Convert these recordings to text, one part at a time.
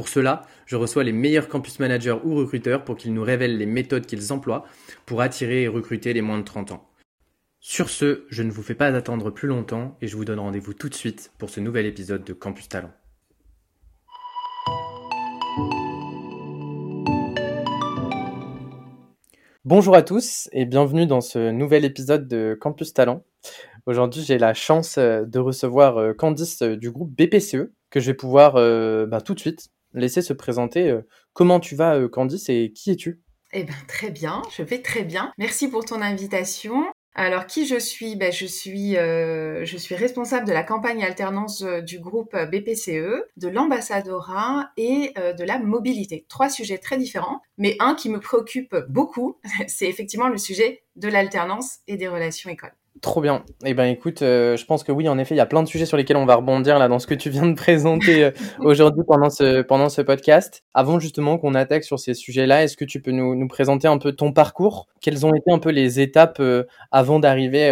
Pour cela, je reçois les meilleurs campus managers ou recruteurs pour qu'ils nous révèlent les méthodes qu'ils emploient pour attirer et recruter les moins de 30 ans. Sur ce, je ne vous fais pas attendre plus longtemps et je vous donne rendez-vous tout de suite pour ce nouvel épisode de Campus Talent. Bonjour à tous et bienvenue dans ce nouvel épisode de Campus Talent. Aujourd'hui, j'ai la chance euh, de recevoir euh, Candice euh, du groupe BPCE que je vais pouvoir bah, tout de suite laisser se présenter. Euh, comment tu vas, euh, Candice, et qui es-tu? Eh bien, très bien, je vais très bien. Merci pour ton invitation. Alors, qui je suis? Ben, je, suis euh, je suis responsable de la campagne alternance du groupe BPCE, de l'ambassadora et de la mobilité. Trois sujets très différents, mais un qui me préoccupe beaucoup, c'est effectivement le sujet de l'alternance et des relations écoles. Trop bien. Eh ben écoute, euh, je pense que oui, en effet, il y a plein de sujets sur lesquels on va rebondir là dans ce que tu viens de présenter euh, aujourd'hui pendant ce pendant ce podcast. Avant justement qu'on attaque sur ces sujets-là, est-ce que tu peux nous, nous présenter un peu ton parcours? Quelles ont été un peu les étapes euh, avant d'arriver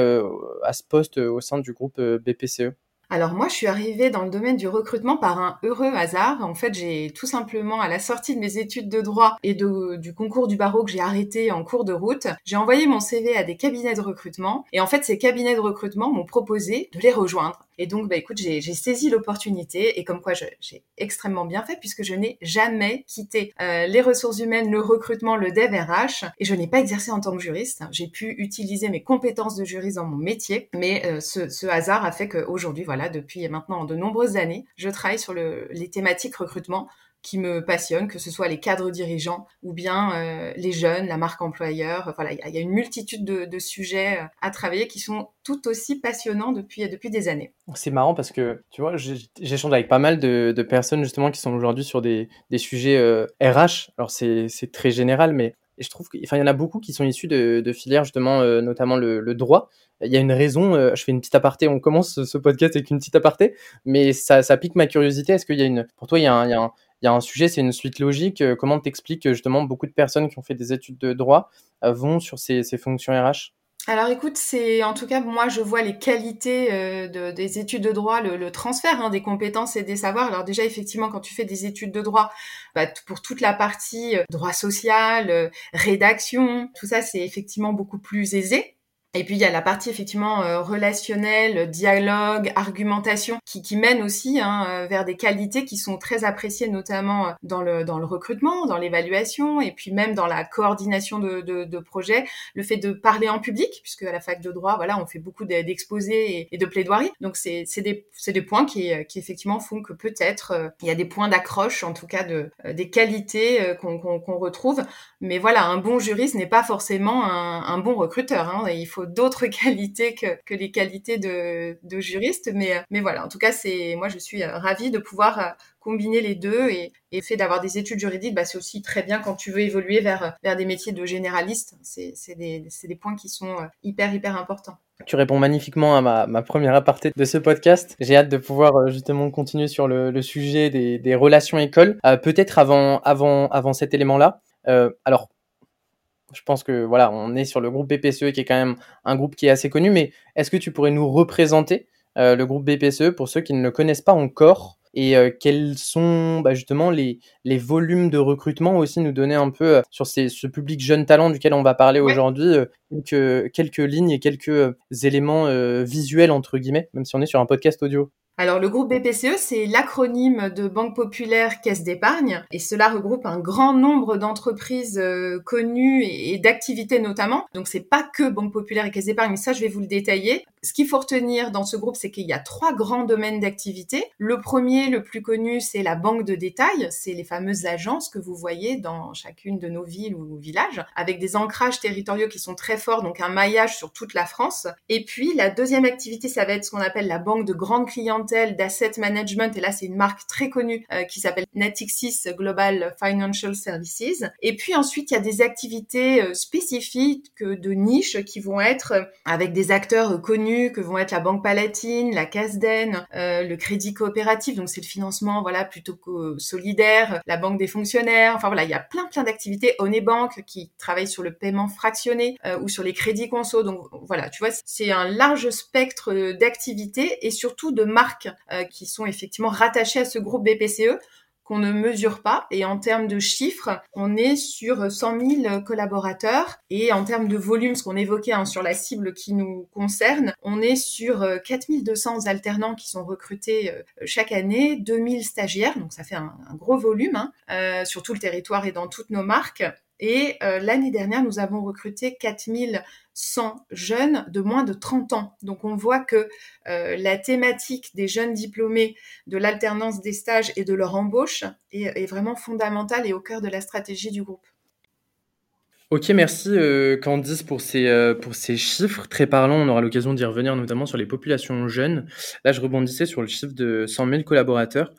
à ce poste au sein du groupe BPCE alors moi, je suis arrivée dans le domaine du recrutement par un heureux hasard. En fait, j'ai tout simplement, à la sortie de mes études de droit et du concours du barreau que j'ai arrêté en cours de route, j'ai envoyé mon CV à des cabinets de recrutement. Et en fait, ces cabinets de recrutement m'ont proposé de les rejoindre. Et donc, bah, écoute, j'ai saisi l'opportunité et comme quoi j'ai extrêmement bien fait puisque je n'ai jamais quitté euh, les ressources humaines, le recrutement, le dev RH et je n'ai pas exercé en tant que juriste. J'ai pu utiliser mes compétences de juriste dans mon métier, mais euh, ce, ce, hasard a fait qu'aujourd'hui, voilà, depuis maintenant de nombreuses années, je travaille sur le, les thématiques recrutement qui me passionnent, que ce soit les cadres dirigeants ou bien euh, les jeunes, la marque employeur. Voilà, il y a une multitude de, sujets euh, à travailler qui sont tout aussi passionnants depuis, depuis des années. C'est marrant parce que, tu vois, j'échange avec pas mal de, personnes justement qui sont aujourd'hui sur des, des sujets euh, RH. Alors c'est très général, mais je trouve qu'il y en a beaucoup qui sont issus de, filières justement, euh, notamment le, droit. Il y a une raison, je fais une petite aparté, on commence ce podcast avec une petite aparté, mais ça, pique ma curiosité. Est-ce qu'il y a une, pour toi, il y il y a un il y a un sujet, c'est une suite logique. Euh, comment t'expliques que justement beaucoup de personnes qui ont fait des études de droit euh, vont sur ces, ces fonctions RH alors écoute, c'est en tout cas moi je vois les qualités euh, de, des études de droit, le, le transfert hein, des compétences et des savoirs. Alors déjà effectivement quand tu fais des études de droit, bah, pour toute la partie droit social, rédaction, tout ça c'est effectivement beaucoup plus aisé. Et puis il y a la partie effectivement euh, relationnelle, dialogue, argumentation, qui, qui mène aussi hein, euh, vers des qualités qui sont très appréciées, notamment euh, dans le dans le recrutement, dans l'évaluation, et puis même dans la coordination de, de, de projets. Le fait de parler en public, puisque à la fac de droit, voilà, on fait beaucoup d'exposés et, de plaidoiries. Donc c'est des des points qui qui effectivement font que peut-être il y a des points d'accroche, en tout cas de des qualités qu'on qu'on retrouve. Mais voilà, un bon juriste n'est pas forcément un, un bon recruteur. Hein. Il faut d'autres qualités que, que, les qualités de, de juriste. Mais, mais voilà, en tout cas, c'est moi, je suis euh, ravie de pouvoir euh, combiner les deux et, et fait d'avoir des études juridiques, bah, c'est aussi très bien quand tu veux évoluer vers, vers des métiers de généraliste. C'est des, des points qui sont euh, hyper, hyper importants. Tu réponds magnifiquement à ma, ma, première aparté de ce podcast. J'ai hâte de pouvoir justement continuer sur le, sujet des, des relations écoles. Peut-être avant, avant, avant cet élément-là. Euh, alors, je pense que voilà, on est sur le groupe BPCE qui est quand même un groupe qui est assez connu, mais est-ce que tu pourrais nous représenter euh, le groupe BPCE pour ceux qui ne le connaissent pas encore et euh, quels sont bah, justement les, les volumes de recrutement aussi nous donner un peu euh, sur ces, ce public jeune talent duquel on va parler aujourd'hui quelques, quelques lignes et quelques éléments visuels entre guillemets même si on est sur un podcast audio? Alors le groupe BPCE, c'est l'acronyme de Banque Populaire Caisse d'épargne et cela regroupe un grand nombre d'entreprises euh, connues et, d'activités notamment. Donc c'est pas que Banque Populaire et Caisse d'épargne, mais ça je vais vous le détailler. Ce qu'il faut retenir dans ce groupe, c'est qu'il y a trois grands domaines d'activité. Le premier, le plus connu, c'est la banque de détail. C'est les fameuses agences que vous voyez dans chacune de nos villes ou villages, avec des ancrages territoriaux qui sont très forts, donc un maillage sur toute la France. Et puis, la deuxième activité, ça va être ce qu'on appelle la banque de grande clientèle d'asset management. Et là, c'est une marque très connue euh, qui s'appelle Natixis Global Financial Services. Et puis ensuite, il y a des activités euh, spécifiques de niche qui vont être euh, avec des acteurs connus que vont être la Banque Palatine, la Casden, le Crédit Coopératif, donc c'est le financement voilà plutôt que solidaire, la Banque des fonctionnaires. Enfin voilà, il y a plein plein d'activités. Onebank qui travaille sur le paiement fractionné ou sur les crédits conso. Donc voilà, tu vois, c'est un large spectre d'activités et surtout de marques qui sont effectivement rattachées à ce groupe BPCE qu'on ne mesure pas. Et en termes de chiffres, on est sur 100 000 collaborateurs. Et en termes de volume, ce qu'on évoquait hein, sur la cible qui nous concerne, on est sur 4200 euh, alternants qui sont recrutés euh, chaque année, 2000 stagiaires, donc ça fait un, gros volume hein, euh, sur tout le territoire et dans toutes nos marques. Et l'année dernière, nous avons recruté 4000 100 jeunes de moins de 30 ans. Donc on voit que euh, la thématique des jeunes diplômés, de l'alternance des stages et de leur embauche est, vraiment fondamentale et au cœur de la stratégie du groupe. Ok, merci euh, Candice pour ces, euh, pour ces chiffres très parlants. On aura l'occasion d'y revenir notamment sur les populations jeunes. Là, je rebondissais sur le chiffre de 100 000 collaborateurs.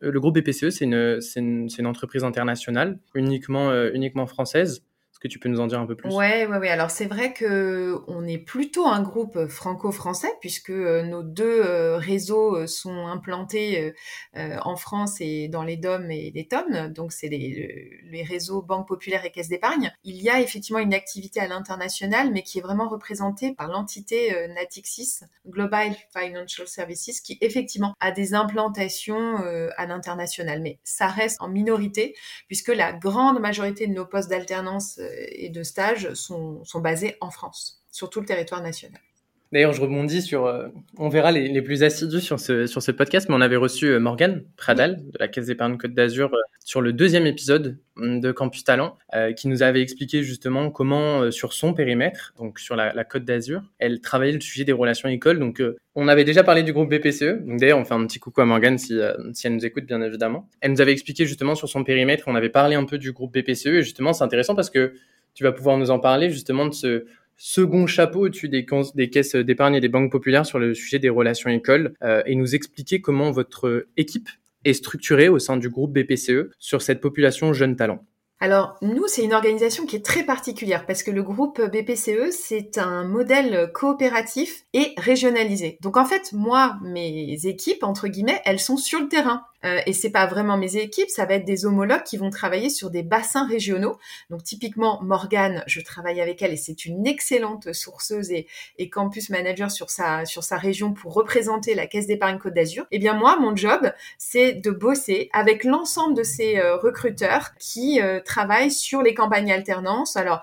Le groupe BPCE, c'est une, une, une, entreprise internationale, uniquement, uniquement française. Est-ce que tu peux nous en dire un peu plus? Ouais, ouais, ouais. Alors c'est vrai que on est plutôt un groupe franco-français puisque euh, nos deux euh, réseaux euh, sont implantés en France et dans les DOM et les TOM. Donc c'est les, les, réseaux Banque Populaire et Caisse d'épargne. Il y a effectivement une activité à l'international, mais qui est vraiment représentée par l'entité Natixis Global Financial Services, qui effectivement a des implantations à l'international, mais ça reste en minorité puisque la grande majorité de nos postes d'alternance et de stages sont, basés en France, sur tout le territoire national. D'ailleurs, je rebondis sur, euh, on verra les, les, plus assidus sur ce, sur ce podcast, mais on avait reçu euh, Morgane Pradal de la Caisse d'épargne Côte d'Azur euh, sur le deuxième épisode mm, de Campus Talent, qui nous avait expliqué justement comment, sur son périmètre, donc sur la, la Côte d'Azur, elle travaillait le sujet des relations écoles. Donc, on avait déjà parlé du groupe BPCE. Donc, d'ailleurs, on fait un petit coucou à Morgane si, si elle nous écoute, bien évidemment. Elle nous avait expliqué justement sur son périmètre, on avait parlé un peu du groupe BPCE, et justement, c'est intéressant parce que tu vas pouvoir nous en parler justement de ce second chapeau au-dessus des, caisses d'épargne et des banques populaires sur le sujet des relations écoles euh, et nous expliquer comment votre équipe est structurée au sein du groupe BPCE sur cette population jeune talent. Alors nous, c'est une organisation qui est très particulière parce que le groupe BPCE, c'est un modèle coopératif et régionalisé. Donc en fait, moi, mes équipes, entre guillemets, elles sont sur le terrain. Euh, et c'est pas vraiment mes équipes, ça va être des homologues qui vont travailler sur des bassins régionaux. Donc typiquement Morgane, je travaille avec elle et c'est une excellente sourceuse et, et, campus manager sur sa sur sa région pour représenter la Caisse d'épargne Côte d'Azur. Et eh bien moi, mon job, c'est de bosser avec l'ensemble de ces euh, recruteurs qui euh, travaillent sur les campagnes alternance. Alors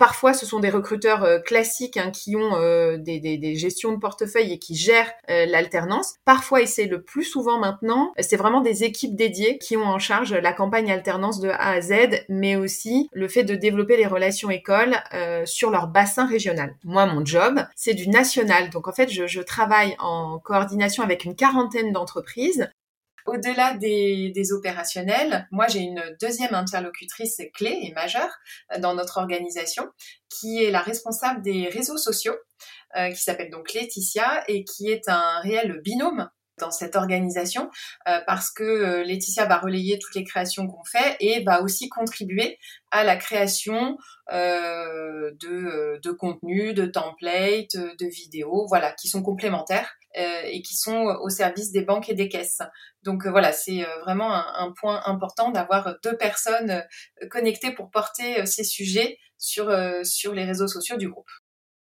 Parfois, ce sont des recruteurs euh, classiques hein, qui ont euh, des, des, des, gestions de portefeuille et qui gèrent euh, l'alternance. Parfois, et c'est le plus souvent maintenant, c'est vraiment des équipes dédiées qui ont en charge la campagne alternance de A à Z, mais aussi le fait de développer les relations écoles sur leur bassin régional. Moi, mon job, c'est du national. Donc, en fait, je, je travaille en coordination avec une quarantaine d'entreprises au-delà des, opérationnels, moi j'ai une deuxième interlocutrice clé et majeure euh, dans notre organisation, qui est la responsable des réseaux sociaux, euh, qui s'appelle donc Laetitia et qui est un réel binôme dans cette organisation euh, parce que Laetitia va relayer toutes les créations qu'on fait et va aussi contribuer à la création de, de contenus, de templates, de vidéos, voilà, qui sont complémentaires euh, et qui sont au service des banques et des caisses. Donc euh, voilà, c'est euh, vraiment un, point important d'avoir deux personnes connectées pour porter ces sujets sur, sur les réseaux sociaux du groupe.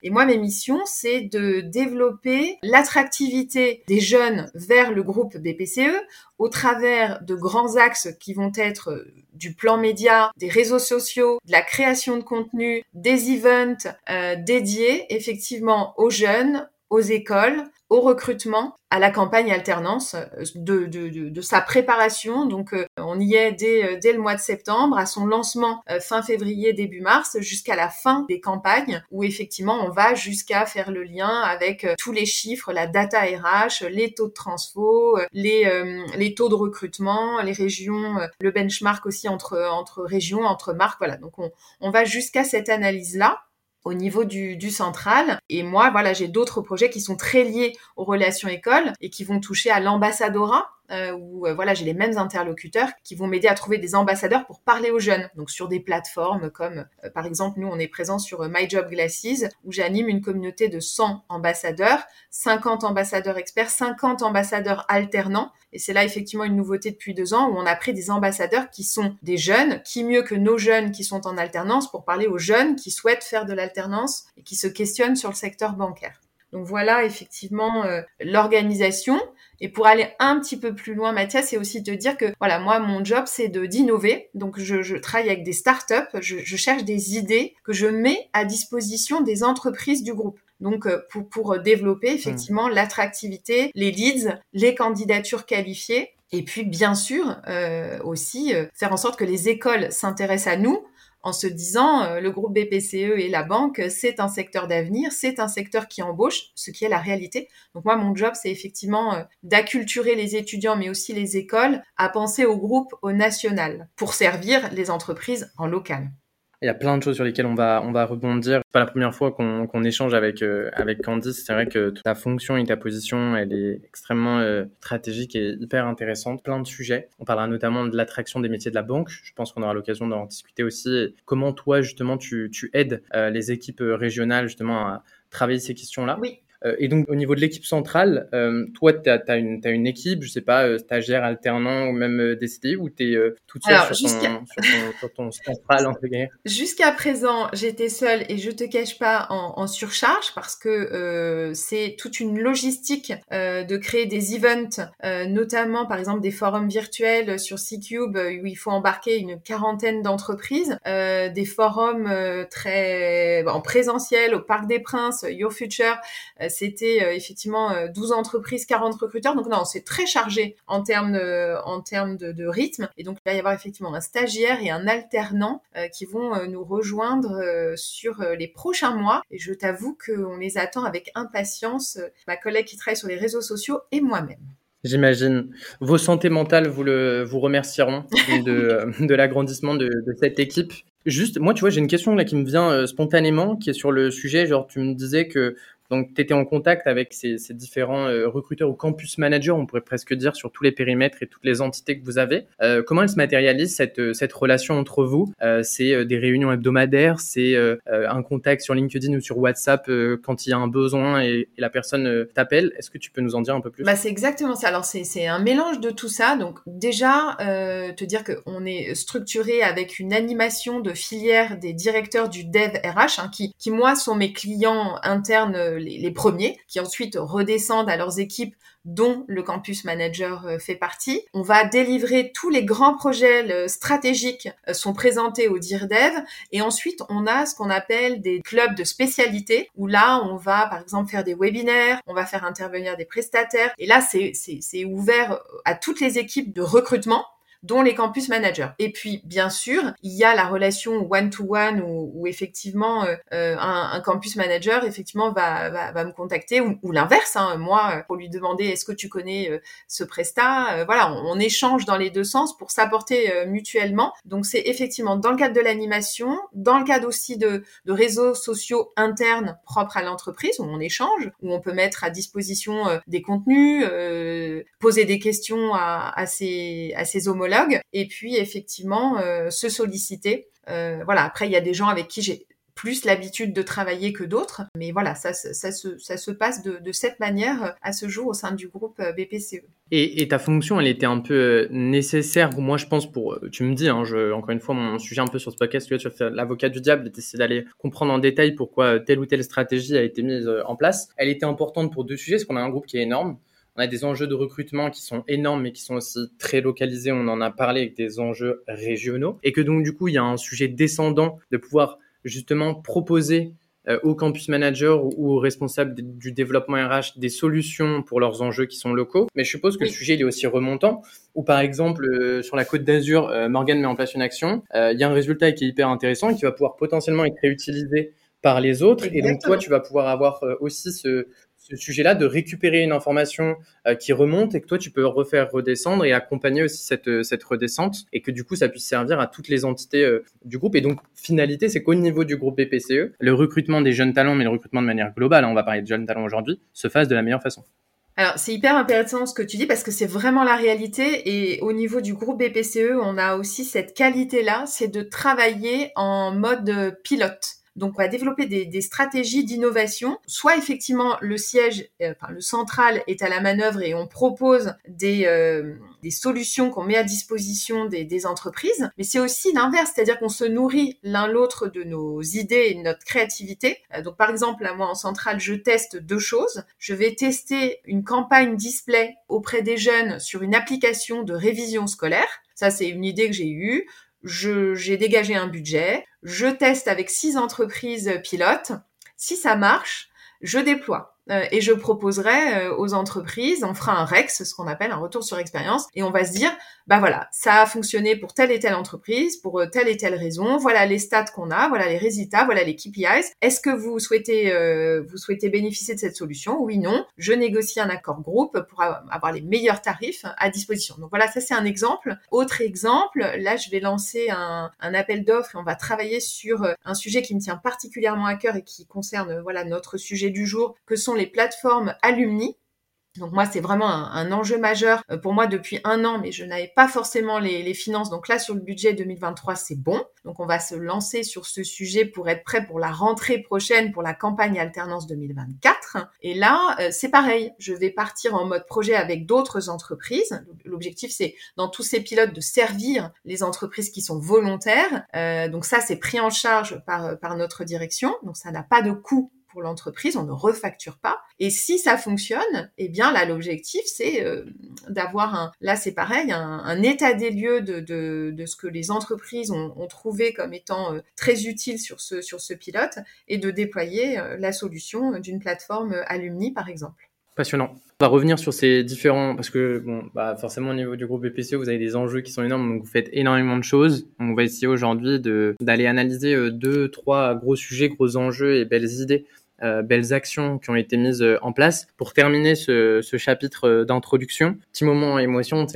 Et moi, mes missions, c'est de développer l'attractivité des jeunes vers le groupe BPCE au travers de grands axes qui vont être du plan média, des réseaux sociaux, de la création de contenu, des events dédiés effectivement aux jeunes, aux écoles, au recrutement, à la campagne alternance, euh, de, de, de, de sa préparation. Donc euh, on y est dès, euh, dès le mois de septembre, à son lancement fin février, début mars, jusqu'à la fin des campagnes, où effectivement on va jusqu'à faire le lien avec tous les chiffres, la data RH, les taux de transfo, les, les taux de recrutement, les régions, le benchmark aussi entre, entre régions, entre marques. Voilà, donc on, on va jusqu'à cette analyse-là au niveau du, du, central. Et moi, voilà, j'ai d'autres projets qui sont très liés aux relations écoles et qui vont toucher à l'ambassadorat, euh, où euh, voilà, j'ai les mêmes interlocuteurs qui vont m'aider à trouver des ambassadeurs pour parler aux jeunes. Donc sur des plateformes comme, euh, par exemple, nous, on est présent sur My Job Glasses, où j'anime une communauté de 100 ambassadeurs, 50 ambassadeurs experts, 50 ambassadeurs alternants. Et c'est là effectivement une nouveauté depuis deux ans où on a pris des ambassadeurs qui sont des jeunes, qui mieux que nos jeunes qui sont en alternance pour parler aux jeunes qui souhaitent faire de l'alternance et qui se questionnent sur le secteur bancaire. Donc voilà effectivement l'organisation. Et pour aller un petit peu plus loin, Mathias, c'est aussi de dire que voilà, moi, mon job, c'est de d'innover. Donc, je, je, travaille avec des startups, je, je cherche des idées que je mets à disposition des entreprises du groupe. Donc, euh, pour, pour développer effectivement l'attractivité, les leads, les candidatures qualifiées. Et puis, bien sûr, euh, aussi euh, faire en sorte que les écoles s'intéressent à nous en se disant euh, le groupe BPCE et la banque, c'est un secteur d'avenir, c'est un secteur qui embauche, ce qui est la réalité. Donc moi, mon job, c'est effectivement euh, d'acculturer les étudiants, mais aussi les écoles, à penser au groupe, au national, pour servir les entreprises en local. Il y a plein de choses sur lesquelles on va, on va rebondir. C'est pas la première fois qu'on échange avec, euh, avec Candice. C'est vrai que ta fonction et ta position, elle est extrêmement euh, stratégique et hyper intéressante. Plein de sujets. On parlera notamment de l'attraction des métiers de la banque. Je pense qu'on aura l'occasion d'en discuter aussi. comment toi, justement, tu, tu aides euh, les équipes régionales, justement, à travailler ces questions-là? Oui. Euh, et donc, au niveau de l'équipe centrale, euh, toi, tu as, as, une, as une équipe, je sais pas, euh, stagiaire, alternant ou même décidé, ou tu es toute seule sur, ton, sur, ton, sur, ton, central, Jusqu'à présent, j'étais seule et je te cache pas en, en surcharge parce que c'est toute une logistique de créer des events, notamment par exemple des forums virtuels sur C-Cube où il faut embarquer une quarantaine d'entreprises, des forums très en présentiel au Parc des Princes, Your Future c'était euh, effectivement 12 euh, entreprises, 40 recruteurs. Donc non, c'est très chargé en termes de, en termes de, de, rythme. Et donc il va y avoir effectivement un stagiaire et un alternant euh, qui vont nous rejoindre sur les prochains mois. Et je t'avoue qu'on les attend avec impatience, ma collègue qui travaille sur les réseaux sociaux et moi-même. J'imagine. Vos santé mentales vous, le, vous remercieront de, de l'agrandissement de, de, cette équipe. Juste, moi, tu vois, j'ai une question là qui me vient spontanément, qui est sur le sujet. Genre, tu me disais que donc, tu étais en contact avec ces, ces différents euh, recruteurs ou campus managers, on pourrait presque dire, sur tous les périmètres et toutes les entités que vous avez. Euh, comment elle se matérialise, cette, euh, cette relation entre vous? Euh, C'est euh, des réunions hebdomadaires, c'est un contact sur LinkedIn ou sur WhatsApp quand il y a un besoin et, la personne t'appelle? Est-ce que tu peux nous en dire un peu plus? Bah, C'est exactement ça. Alors, c'est un mélange de tout ça. Donc, déjà, te dire qu'on est structuré avec une animation de filière des directeurs du dev RH, hein, qui, qui, moi, sont mes clients internes les, premiers, qui ensuite redescendent à leurs équipes dont le campus manager euh, fait partie. On va délivrer tous les grands projets stratégiques euh, sont présentés au DIRDEV et ensuite on a ce qu'on appelle des clubs de spécialité où là on va par exemple faire des webinaires, on va faire intervenir des prestataires. Et là c'est ouvert à toutes les équipes de recrutement dont les campus managers. Et puis, bien sûr, il y a la relation one-to-one où, effectivement euh, euh, un, un, campus manager effectivement va, va, va me contacter ou, ou l'inverse, hein, moi, euh, pour lui demander est-ce que tu connais ce prestat. voilà, on, on, échange dans les deux sens pour s'apporter mutuellement. Donc, c'est effectivement dans le cadre de l'animation, dans le cadre aussi de, de réseaux sociaux internes propres à l'entreprise où on échange, où on peut mettre à disposition des contenus, poser des questions à, à, ses, à ses homologues et puis effectivement euh, se solliciter. Euh, voilà, après il y a des gens avec qui j'ai plus l'habitude de travailler que d'autres. Mais voilà, ça, ça, se, ça se passe de, cette manière à ce jour au sein du groupe euh, BPCE. Et, ta fonction, elle était un peu nécessaire, moi je pense, pour, tu me dis, hein, encore une fois, mon sujet un peu sur ce podcast, tu vas l'avocat du diable, essayer d'aller comprendre en détail pourquoi telle ou telle stratégie a été mise en place. Elle était importante pour deux sujets, parce qu'on a un groupe qui est énorme, on a des enjeux de recrutement qui sont énormes, mais qui sont aussi très localisés. On en a parlé avec des enjeux régionaux. Et que donc, du coup, il y a un sujet descendant de pouvoir justement proposer euh, aux campus managers ou aux responsables du développement RH des solutions pour leurs enjeux qui sont locaux. Mais je suppose que le sujet il est aussi remontant. Ou par exemple, euh, sur la côte d'Azur, euh, Morgan met en place une action. Il y a un résultat qui est hyper intéressant et qui va pouvoir potentiellement être réutilisé par les autres. Et donc toi, tu vas pouvoir avoir aussi ce, ce sujet-là, de récupérer une information euh, qui remonte et que toi, tu peux refaire redescendre et accompagner aussi cette, euh, cette redescente et que du coup, ça puisse servir à toutes les entités euh, du groupe. Et donc, finalité, c'est qu'au niveau du groupe BPCE, le recrutement des jeunes talents, mais le recrutement de manière globale, hein, on va parler de jeunes talents aujourd'hui, se fasse de la meilleure façon. Alors, c'est hyper intéressant ce que tu dis parce que c'est vraiment la réalité et au niveau du groupe BPCE, on a aussi cette qualité-là, c'est de travailler en mode pilote. Donc, on va développer des, stratégies d'innovation. Soit effectivement, le siège, euh, enfin, le central est à la manœuvre et on propose des, euh, des solutions qu'on met à disposition des, entreprises. Mais c'est aussi l'inverse, c'est-à-dire qu'on se nourrit l'un l'autre de nos idées et de notre créativité. Euh, donc, par exemple, moi, en centrale, je teste deux choses. Je vais tester une campagne display auprès des jeunes sur une application de révision scolaire. Ça, c'est une idée que j'ai eue j'ai dégagé un budget, je teste avec six entreprises pilotes. Si ça marche, je déploie. Euh, et je proposerai euh, aux entreprises, on fera un REX, ce qu'on appelle un retour sur expérience, et on va se dire, bah voilà, ça a fonctionné pour telle et telle entreprise, pour euh, telle et telle raison, voilà les stats qu'on a, voilà les résultats, voilà les KPIs. Est-ce que vous souhaitez, vous souhaitez bénéficier de cette solution? Oui, non. Je négocie un accord groupe pour avoir les meilleurs tarifs à disposition. Donc voilà, ça c'est un exemple. Autre exemple, là je vais lancer un, un appel d'offres et on va travailler sur un sujet qui me tient particulièrement à cœur et qui concerne voilà notre sujet du jour, que sont les plateformes alumni donc moi, c'est vraiment un, enjeu majeur euh, pour moi depuis un an, mais je n'avais pas forcément les, finances. Donc là, sur le budget 2023, c'est bon. Donc on va se lancer sur ce sujet pour être prêt pour la rentrée prochaine, pour la campagne alternance 2024. Et là, euh, c'est pareil. Je vais partir en mode projet avec d'autres entreprises. L'objectif, c'est dans tous ces pilotes de servir les entreprises qui sont volontaires. Euh, donc ça, c'est pris en charge par, par notre direction. Donc ça n'a pas de coût l'entreprise, on ne refacture pas. Et si ça fonctionne, eh bien là l'objectif c'est euh, d'avoir un, là c'est pareil, un, état des lieux de, de, ce que les entreprises ont, trouvé comme étant euh, très utile sur ce, sur ce pilote et de déployer euh, la solution d'une plateforme alumni par exemple. Passionnant. On va revenir sur ces différents, parce que bon, bah forcément au niveau du groupe BPCE, vous avez des enjeux qui sont énormes, donc vous faites énormément de choses. On va essayer aujourd'hui d'aller analyser deux, trois gros sujets, gros enjeux et belles idées euh, belles actions qui ont été mises euh, en place. Pour terminer ce, ce chapitre euh, d'introduction, petit moment émotion,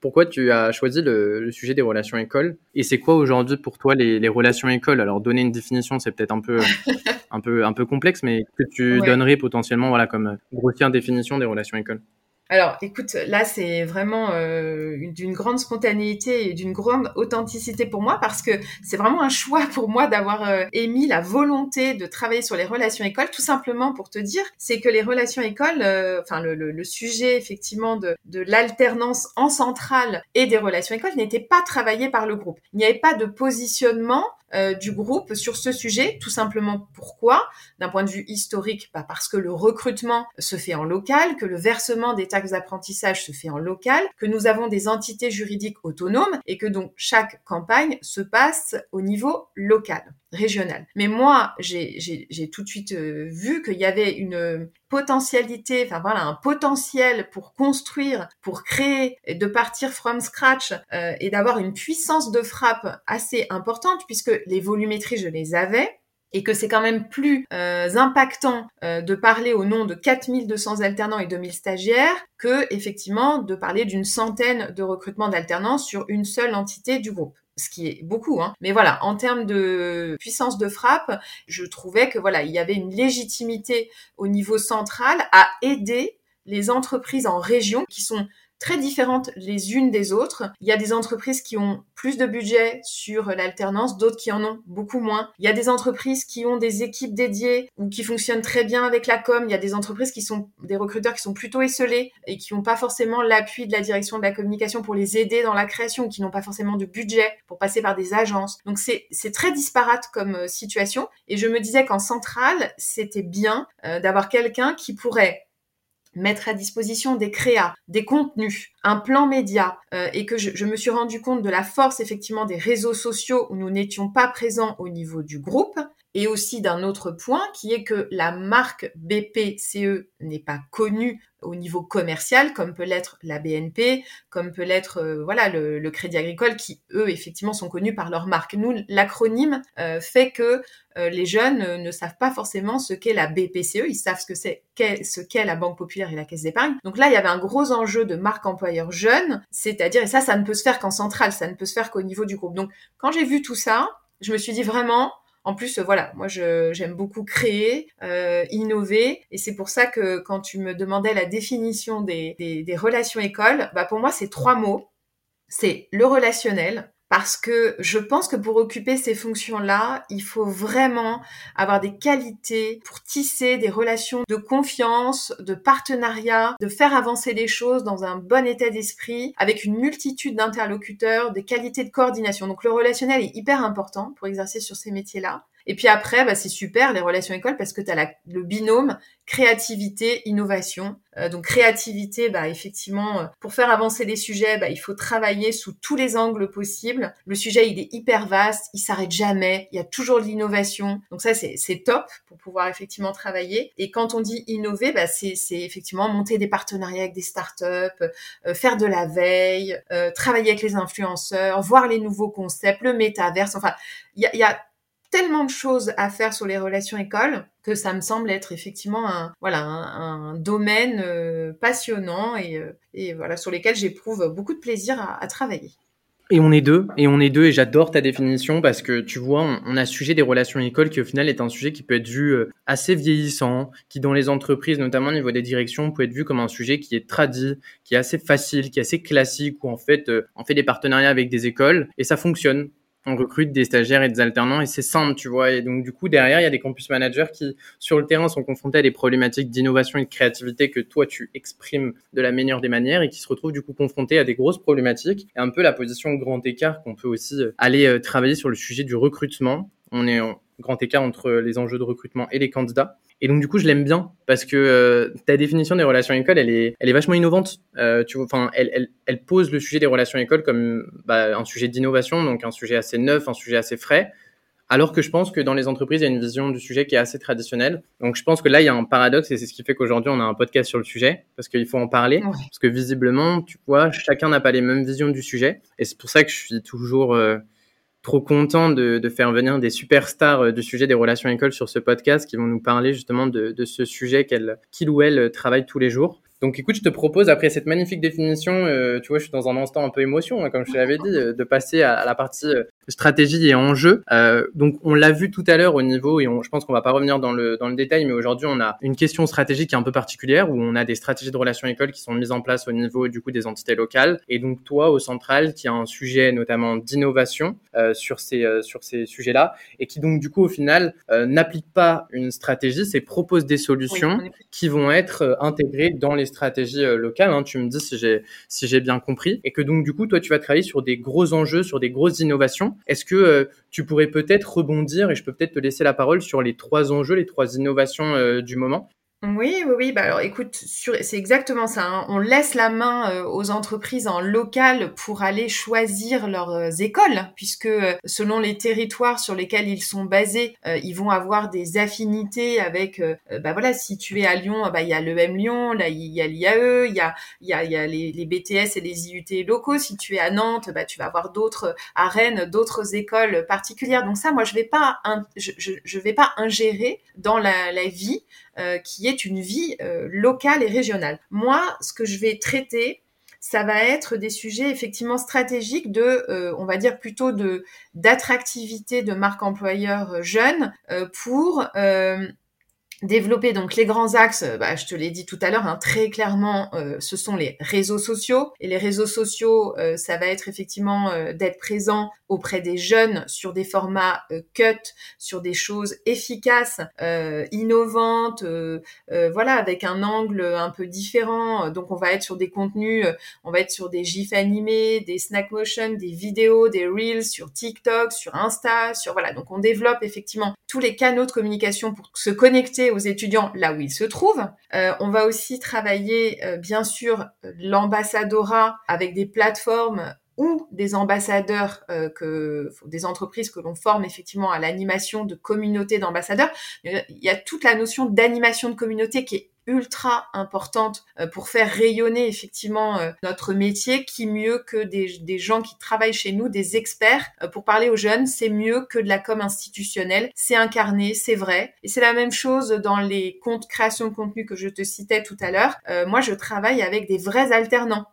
pourquoi tu as choisi le, le sujet des relations écoles? Et c'est quoi aujourd'hui pour toi les, les relations écoles? Alors donner une définition, c'est peut-être un peu un peu un peu complexe, mais que tu donnerais potentiellement voilà comme grossière définition des relations écoles? Alors, écoute, là, c'est vraiment euh, d'une grande spontanéité et d'une grande authenticité pour moi parce que c'est vraiment un choix pour moi d'avoir euh, émis la volonté de travailler sur les relations écoles, tout simplement pour te dire, c'est que les relations écoles, euh, enfin le, sujet effectivement de, de l'alternance en centrale et des relations écoles n'était pas travaillé par le groupe. Il n'y avait pas de positionnement euh, du groupe sur ce sujet. Tout simplement pourquoi? D'un point de vue historique, bah parce que le recrutement se fait en local, que le versement des taxes d'apprentissage se fait en local, que nous avons des entités juridiques autonomes et que donc chaque campagne se passe au niveau local Mais moi, j'ai tout de suite euh, vu qu'il y avait une potentialité, enfin voilà, un potentiel pour construire, pour créer, de partir from scratch euh, et d'avoir une puissance de frappe assez importante puisque les volumétries, je les avais et que c'est quand même plus euh, impactant de parler au nom de 4200 alternants et 2000 stagiaires que effectivement de parler d'une centaine de recrutements d'alternants sur une seule entité du groupe ce qui est beaucoup. Hein. Mais voilà, en termes de puissance de frappe, je trouvais que voilà, il y avait une légitimité au niveau central à aider les entreprises en région qui sont très différentes les unes des autres. Il y a des entreprises qui ont plus de budget sur l'alternance, d'autres qui en ont beaucoup moins. Il y a des entreprises qui ont des équipes dédiées ou qui fonctionnent très bien avec la com. Il y a des entreprises qui sont des recruteurs qui sont plutôt esselés et qui n'ont pas forcément l'appui de la direction de la communication pour les aider dans la création, ou qui n'ont pas forcément de budget pour passer par des agences. Donc c'est très disparate comme euh, situation. Et je me disais qu'en centrale, c'était bien euh, d'avoir quelqu'un qui pourrait mettre à disposition des créas, des contenus, un plan média, euh, et que je, me suis rendu compte de la force effectivement des réseaux sociaux où nous n'étions pas présents au niveau du groupe, et aussi d'un autre point qui est que la marque BPCE n'est pas connue au niveau commercial comme peut l'être la BNP, comme peut l'être euh, voilà le, Crédit Agricole qui eux effectivement sont connus par leur marque. Nous l'acronyme euh, fait que euh, les jeunes ne savent pas forcément ce qu'est la BPCE, ils savent ce que c'est ce qu'est la Banque Populaire et la Caisse d'épargne. Donc là, il y avait un gros enjeu de marque employeur jeune, c'est-à-dire et ça ça ne peut se faire qu'en centrale, ça ne peut se faire qu'au niveau du groupe. Donc quand j'ai vu tout ça, je me suis dit vraiment en plus, voilà, moi j'aime beaucoup créer, euh, innover, et c'est pour ça que quand tu me demandais la définition des, des relations écoles, bah pour moi c'est trois mots. C'est le relationnel, parce que je pense que pour occuper ces fonctions-là, il faut vraiment avoir des qualités pour tisser des relations de confiance, de partenariat, de faire avancer les choses dans un bon état d'esprit, avec une multitude d'interlocuteurs, des qualités de coordination. Donc le relationnel est hyper important pour exercer sur ces métiers-là. Et puis après, bah, c'est super les relations écoles parce que tu as le binôme créativité, innovation. Euh, donc créativité, bah, effectivement, euh, pour faire avancer les sujets, bah, il faut travailler sous tous les angles possibles. Le sujet, il est hyper vaste, il s'arrête jamais, il y a toujours de l'innovation. Donc ça, c'est top pour pouvoir effectivement travailler. Et quand on dit innover, bah, c'est effectivement monter des partenariats avec des startups, euh, faire de la veille, travailler avec les influenceurs, voir les nouveaux concepts, le métaverse. Enfin, il y a, y a tellement de choses à faire sur les relations écoles que ça me semble être effectivement un voilà un, domaine euh, passionnant et, euh, et, voilà sur lesquels j'éprouve beaucoup de plaisir à, travailler. Et on est deux, et on est deux, et j'adore ta définition parce que tu vois, on, a sujet des relations écoles qui au final est un sujet qui peut être vu euh, assez vieillissant, qui dans les entreprises, notamment au niveau des directions, peut être vu comme un sujet qui est tradit, qui est assez facile, qui est assez classique, où en fait on fait des partenariats avec des écoles et ça fonctionne on recrute des stagiaires et des alternants et c'est simple, tu vois. Et donc, du coup, derrière, il y a des campus managers qui, sur le terrain, sont confrontés à des problématiques d'innovation et de créativité que toi, tu exprimes de la meilleure des manières et qui se retrouvent, du coup, confrontés à des grosses problématiques et un peu la position grand écart qu'on peut aussi euh, aller euh, travailler sur le sujet du recrutement. On est grand écart entre les enjeux de recrutement et les candidats. Et donc du coup, je l'aime bien parce que euh, ta définition des relations écoles, elle est, elle est vachement innovante. Euh, tu vois, enfin, elle, elle, elle, pose le sujet des relations écoles comme bah, un sujet d'innovation, donc un sujet assez neuf, un sujet assez frais. Alors que je pense que dans les entreprises, il y a une vision du sujet qui est assez traditionnelle. Donc je pense que là, il y a un paradoxe et c'est ce qui fait qu'aujourd'hui, on a un podcast sur le sujet parce qu'il faut en parler. Parce que visiblement, tu vois, chacun n'a pas les mêmes visions du sujet. Et c'est pour ça que je suis toujours... Euh, trop content de, faire venir des superstars euh, du sujet des relations écoles sur ce podcast qui vont nous parler justement de, de ce sujet qu'elle, qu'il ou elle travaille tous les jours. Donc écoute, je te propose, après cette magnifique définition, euh, tu vois, je suis dans un instant un peu émotion, hein, comme je te l'avais dit, euh, de passer à, la partie euh, stratégie et enjeu. donc on l'a vu tout à l'heure au niveau, et je pense qu'on va pas revenir dans le, dans le détail, mais aujourd'hui on a une question stratégique qui est un peu particulière, où on a des stratégies de relations écoles qui sont mises en place au niveau du coup des entités locales. Et donc toi, au central, qui a un sujet notamment d'innovation sur ces, sur ces sujets-là, et qui donc du coup au final n'applique pas une stratégie, c'est propose des solutions qui vont être intégrées dans les stratégie euh, locale, hein, tu me dis si j'ai si j'ai bien compris, et que donc du coup toi tu vas travailler sur des gros enjeux, sur des grosses innovations. Est-ce que euh, tu pourrais peut-être rebondir et je peux peut-être te laisser la parole sur les trois enjeux, les trois innovations euh, du moment? Oui, oui, oui. Bah alors, écoute, c'est exactement ça. Hein. On laisse la main euh, aux entreprises en local pour aller choisir leurs euh, écoles, puisque euh, selon les territoires sur lesquels ils sont basés, ils vont avoir des affinités avec. bah voilà, si tu es à Lyon, bah il y a l'EM Lyon, là il y a l'IAE, il y a il y a, y a les, les, BTS et les IUT locaux. Si tu es à Nantes, bah tu vas avoir d'autres à Rennes, d'autres écoles particulières. Donc ça, moi je vais pas, je, je, je vais pas ingérer dans la, la vie euh, qui est une vie euh, locale et régionale. Moi, ce que je vais traiter, ça va être des sujets effectivement stratégiques de, euh, on va dire plutôt de d'attractivité de marque employeur jeune pour développer donc les grands axes, bah, je te l'ai dit tout à l'heure, hein, très clairement, euh, ce sont les réseaux sociaux. Et les réseaux sociaux, euh, ça va être effectivement euh, d'être présent auprès des jeunes sur des formats cut, sur des choses efficaces, innovantes, voilà, avec un angle un peu différent. Donc on va être sur des contenus, on va être sur des gifs animés, des snack motion, des vidéos, des reels sur TikTok, sur Insta, sur voilà. Donc on développe effectivement tous les canaux de communication pour se connecter aux étudiants là où ils se trouvent. Euh, on va aussi travailler, euh, bien sûr, l'ambassadora avec des plateformes ou des ambassadeurs que des entreprises que l'on forme effectivement à l'animation de communautés d'ambassadeurs. Il y a toute la notion d'animation de communauté qui est ultra importante euh, pour faire rayonner effectivement euh, notre métier, qui mieux que des, gens qui travaillent chez nous, des experts, euh, pour parler aux jeunes, c'est mieux que de la com institutionnelle, c'est incarné, c'est vrai. Et c'est la même chose dans les comptes création de contenu que je te citais tout à l'heure. moi, je travaille avec des vrais alternants.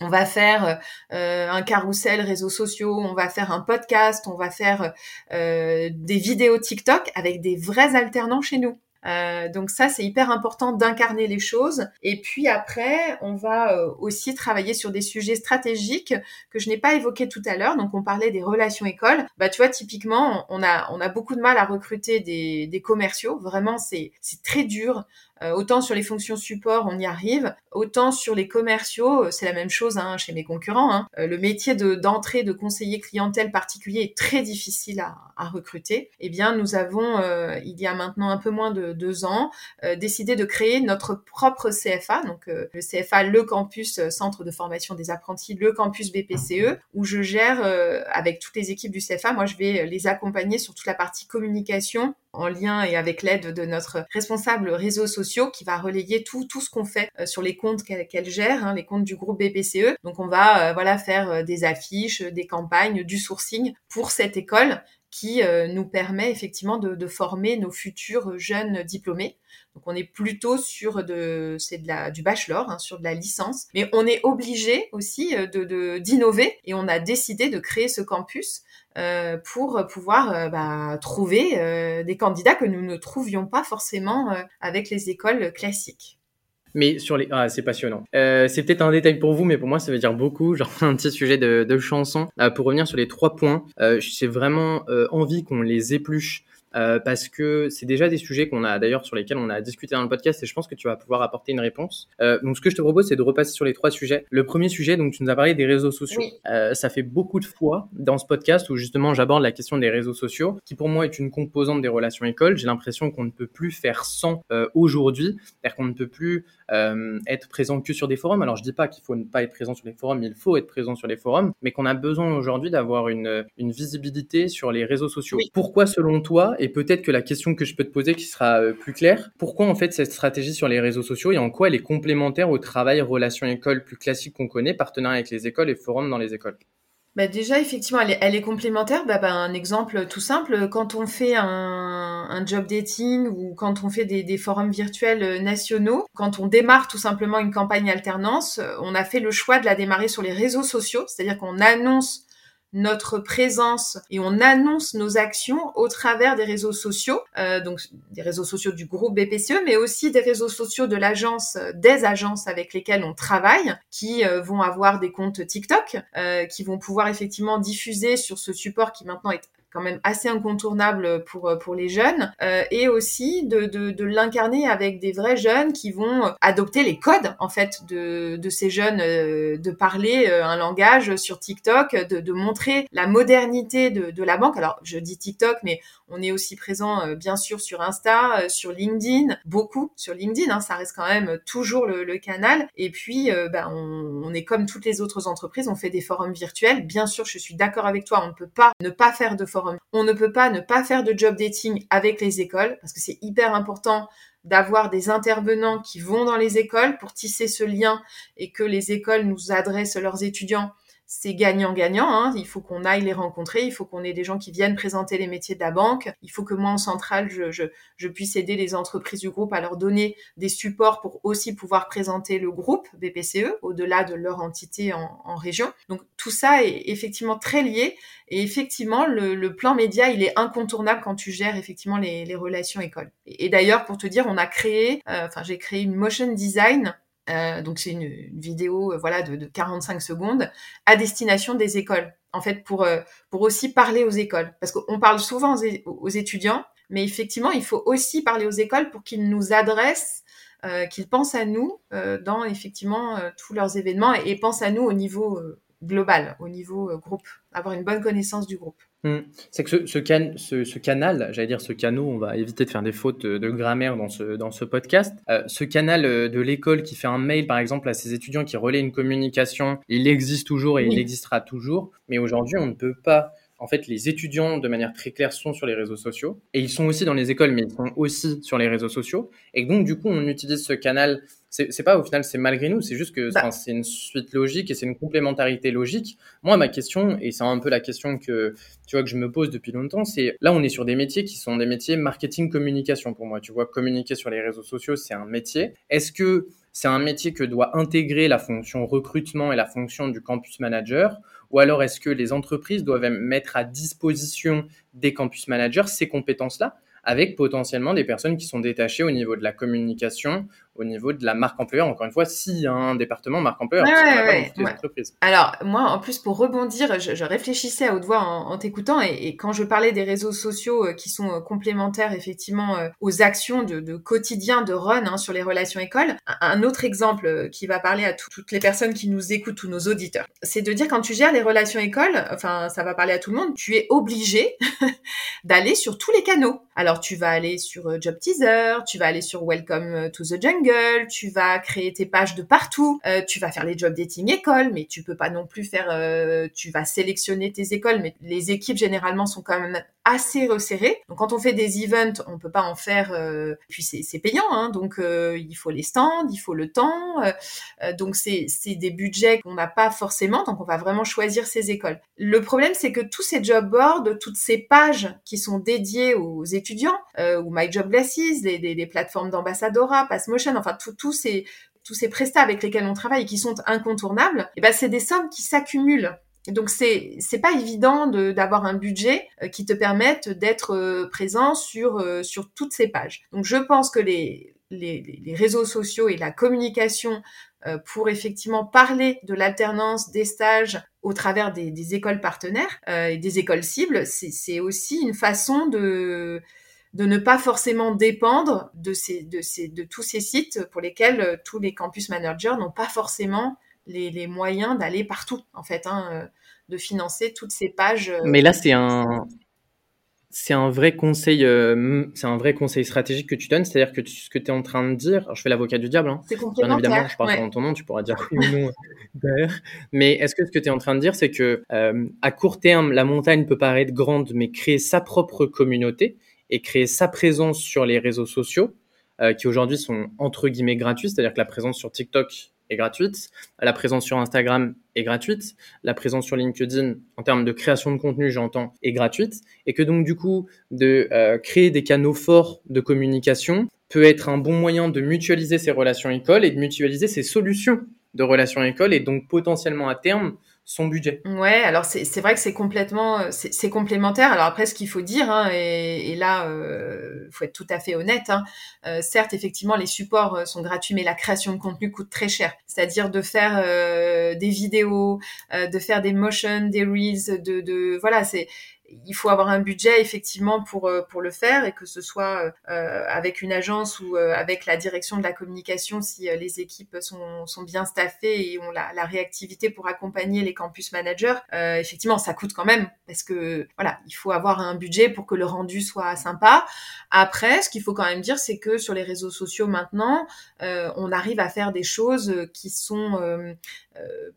On va faire un carrousel réseaux sociaux, on va faire un podcast, on va faire des vidéos TikTok avec des vrais alternants chez nous. Euh, donc ça, c'est hyper important d'incarner les choses. Et puis après, on va euh, aussi travailler sur des sujets stratégiques que je n'ai pas évoqués tout à l'heure. Donc on parlait des relations écoles. Bah tu vois, typiquement, on a on a beaucoup de mal à recruter des, des commerciaux. Vraiment, c'est c'est très dur. Euh, autant sur les fonctions support, on y arrive, autant sur les commerciaux, euh, c'est la même chose hein, chez mes concurrents. Hein. Euh, le métier de d'entrée de conseiller clientèle particulier est très difficile à, à recruter. Eh bien, nous avons, il y a maintenant un peu moins de deux ans, décidé de créer notre propre CFA, donc le CFA, le campus Centre de formation des apprentis, le campus BPCE, où je gère avec toutes les équipes du CFA. Moi, je vais les accompagner sur toute la partie communication en lien et avec l'aide de notre responsable réseaux sociaux qui va relayer tout tout ce qu'on fait euh, sur les comptes qu'elle gère, hein, les comptes du groupe BPCE. Donc on va euh, voilà faire euh, des affiches, des campagnes, du sourcing pour cette école qui nous permet effectivement de, former nos futurs jeunes diplômés. Donc on est plutôt sur de c'est de la du bachelor, hein, sur de la licence, mais on est obligé aussi de d'innover et on a décidé de créer ce campus euh, pour pouvoir euh, bah, trouver euh, des candidats que nous ne trouvions pas forcément avec les écoles classiques. Mais sur les... Ah, c'est passionnant. c'est peut-être un détail pour vous, mais pour moi, ça veut dire beaucoup. Genre un petit sujet de, de chanson. pour revenir sur les trois points, j'ai vraiment envie qu'on les épluche euh, parce que c'est déjà des sujets qu'on a d'ailleurs sur lesquels on a discuté dans le podcast et je pense que tu vas pouvoir apporter une réponse. Euh, donc ce que je te propose c'est de repasser sur les trois sujets. Le premier sujet donc tu nous as parlé des réseaux sociaux. Euh, ça fait beaucoup de fois dans ce podcast où justement j'aborde la question des réseaux sociaux qui pour moi est une composante des relations écoles. J'ai l'impression qu'on ne peut plus faire sans euh, aujourd'hui, c'est-à-dire qu'on ne peut plus euh, être présent que sur des forums. Alors je dis pas qu'il faut ne pas être présent sur les forums, il faut être présent sur les forums, mais qu'on a besoin aujourd'hui d'avoir une, une visibilité sur les réseaux sociaux. Pourquoi selon toi et peut-être que la question que je peux te poser qui sera euh, plus claire, pourquoi en fait cette stratégie sur les réseaux sociaux et en quoi elle est complémentaire au travail relation école plus classique qu'on connaît, partenariat avec les écoles et forums dans les écoles? Bah déjà, effectivement, elle est, elle est complémentaire. Bah, bah, un exemple tout simple, quand on fait un, un job dating ou quand on fait des, des, forums virtuels nationaux, quand on démarre tout simplement une campagne alternance, on a fait le choix de la démarrer sur les réseaux sociaux, c'est-à-dire qu'on annonce notre présence et on annonce nos actions au travers des réseaux sociaux, euh, donc des réseaux sociaux du groupe BPCE, mais aussi des réseaux sociaux de l'agence, des agences avec lesquelles on travaille, qui euh, vont avoir des comptes TikTok, euh, qui vont pouvoir effectivement diffuser sur ce support qui maintenant est quand même assez incontournable pour euh, pour les jeunes euh, et aussi de, de, de l'incarner avec des vrais jeunes qui vont adopter les codes en fait de, de ces jeunes euh, de parler un langage sur TikTok de, de montrer la modernité de, de la banque. Alors je dis TikTok mais on est aussi présent bien sûr sur Insta sur LinkedIn beaucoup sur LinkedIn hein, ça reste quand même toujours le, canal. Et puis ben, on, on est comme toutes les autres entreprises on fait des forums virtuels. Bien sûr je suis d'accord avec toi on ne peut pas ne pas faire de forums on ne peut pas ne pas faire de job dating avec les écoles parce que c'est hyper important d'avoir des intervenants qui vont dans les écoles pour tisser ce lien et que les écoles nous adressent leurs étudiants c'est gagnant-gagnant. Hein. Il faut qu'on aille les rencontrer, il faut qu'on ait des gens qui viennent présenter les métiers de la banque, il faut que moi en centrale, je, je, je, puisse aider les entreprises du groupe à leur donner des supports pour aussi pouvoir présenter le groupe BPCE au-delà de leur entité en, en, région. Donc tout ça est effectivement très lié et effectivement le, le, plan média il est incontournable quand tu gères effectivement les, les relations écoles. Et, d'ailleurs pour te dire, on a créé, euh, enfin j'ai créé une motion design euh, donc c'est une, vidéo euh, voilà de, 45 secondes à destination des écoles. En fait, pour euh, pour aussi parler aux écoles, parce qu'on parle souvent aux, étudiants, mais effectivement, il faut aussi parler aux écoles pour qu'ils nous adressent, qu'ils pensent à nous dans effectivement tous leurs événements et, pensent à nous au niveau global, au niveau groupe, avoir une bonne connaissance du groupe. Mmh. C'est que ce, ce, canal, j'allais dire ce canot, on va éviter de faire des fautes de, grammaire dans ce, dans ce podcast. Euh, ce canal euh, de l'école qui fait un mail, par exemple, à ses étudiants qui relaient une communication, il existe toujours et il existera toujours. Mais aujourd'hui, on ne peut pas en fait, les étudiants, de manière très claire, sont sur les réseaux sociaux. Et ils sont aussi dans les écoles, mais ils sont aussi sur les réseaux sociaux. Et donc, du coup, on utilise ce canal. C'est pas au final, c'est malgré nous, c'est juste que bah. c'est une suite logique et c'est une complémentarité logique. Moi, ma question, et c'est un peu la question que tu vois que je me pose depuis longtemps, c'est là, on est sur des métiers qui sont des métiers marketing communication pour moi. Tu vois, communiquer sur les réseaux sociaux, c'est un métier. Est-ce que c'est un métier que doit intégrer la fonction recrutement et la fonction du campus manager? Ou alors est-ce que les entreprises doivent mettre à disposition des campus managers ces compétences-là avec potentiellement des personnes qui sont détachées au niveau de la communication, au niveau de la marque employeur. Encore une fois, a un département marque employeur, ouais, Alors, moi, en plus, pour rebondir, je, réfléchissais à haute voix en, t'écoutant et, quand je parlais des réseaux sociaux euh, qui sont euh, complémentaires, effectivement, euh, aux actions de, quotidien de run hein, sur les relations écoles, un, autre exemple qui va parler à toutes les personnes qui nous écoutent, tous nos auditeurs, c'est de dire quand tu gères les relations écoles, enfin, ça va parler à tout le monde, tu es obligé d'aller sur tous les canaux. Alors, tu vas aller sur Job Teaser, tu vas aller sur Welcome to the Jungle, tu vas créer tes pages de partout, euh, tu vas faire les job dating écoles, mais tu peux pas non plus faire, euh, tu vas sélectionner tes écoles, mais les équipes généralement sont quand même assez resserrées. Donc quand on fait des events, on peut pas en faire, euh, puis c'est payant, hein, donc il faut les stands, il faut le temps, donc c'est des budgets qu'on n'a pas forcément, donc on va vraiment choisir ces écoles. Le problème c'est que tous ces job boards, toutes ces pages qui sont dédiées aux étudiants, ou My Job Glasses, les, plateformes d'ambassadora, Passmotion, enfin tous ces tous ces prestats avec lesquels on travaille et qui sont incontournables, et eh ben c'est des sommes qui s'accumulent. Donc c'est c'est pas évident d'avoir un budget euh, qui te permette d'être euh, présent sur euh, sur toutes ces pages. Donc je pense que les les, réseaux sociaux et la communication pour effectivement parler de l'alternance des stages au travers des écoles partenaires et des écoles cibles, c'est aussi une façon de de ne pas forcément dépendre de, ces, de, ces, de tous ces sites pour lesquels euh, tous les campus managers n'ont pas forcément les, les moyens d'aller partout, en fait, hein, euh, de financer toutes ces pages. Euh, Mais là, c'est un, c'est un vrai conseil, c'est un vrai conseil stratégique que tu donnes, c'est-à-dire que ce que tu es en train de dire, alors je fais l'avocat du diable, hein, c'est bien évidemment, je parle ouais. ton nom, tu pourras dire oui ou non derrière. Mais est-ce que ce que tu es en train de dire, c'est que à court terme, la montagne peut paraître grande, mais créer sa propre communauté, et créer sa présence sur les réseaux sociaux, euh, qui aujourd'hui sont entre guillemets gratuits, c'est-à-dire que la présence sur TikTok est gratuite, la présence sur Instagram est gratuite, la présence sur LinkedIn en termes de création de contenu, j'entends, est gratuite, et que donc du coup, de euh, créer des canaux forts de communication peut être un bon moyen de mutualiser ses relations écoles et de mutualiser ses solutions de relations écoles et donc potentiellement à terme son budget. Ouais, alors c'est vrai que c'est complètement euh, c'est complémentaire. Alors après, ce qu'il faut dire, hein, et, là, euh, faut être tout à fait honnête. Hein, euh, certes, effectivement, les supports euh, sont gratuits, mais la création de contenu coûte très cher. C'est-à-dire de faire des vidéos, de faire des motions, des reels, de, de voilà, c'est il faut avoir un budget effectivement pour euh, pour le faire et que ce soit euh, avec une agence ou euh, avec la direction de la communication si les équipes sont, sont bien staffées et ont la, la réactivité pour accompagner les campus managers effectivement ça coûte quand même parce que voilà il faut avoir un budget pour que le rendu soit sympa. Après ce qu'il faut quand même dire c'est que sur les réseaux sociaux maintenant on arrive à faire des choses qui sont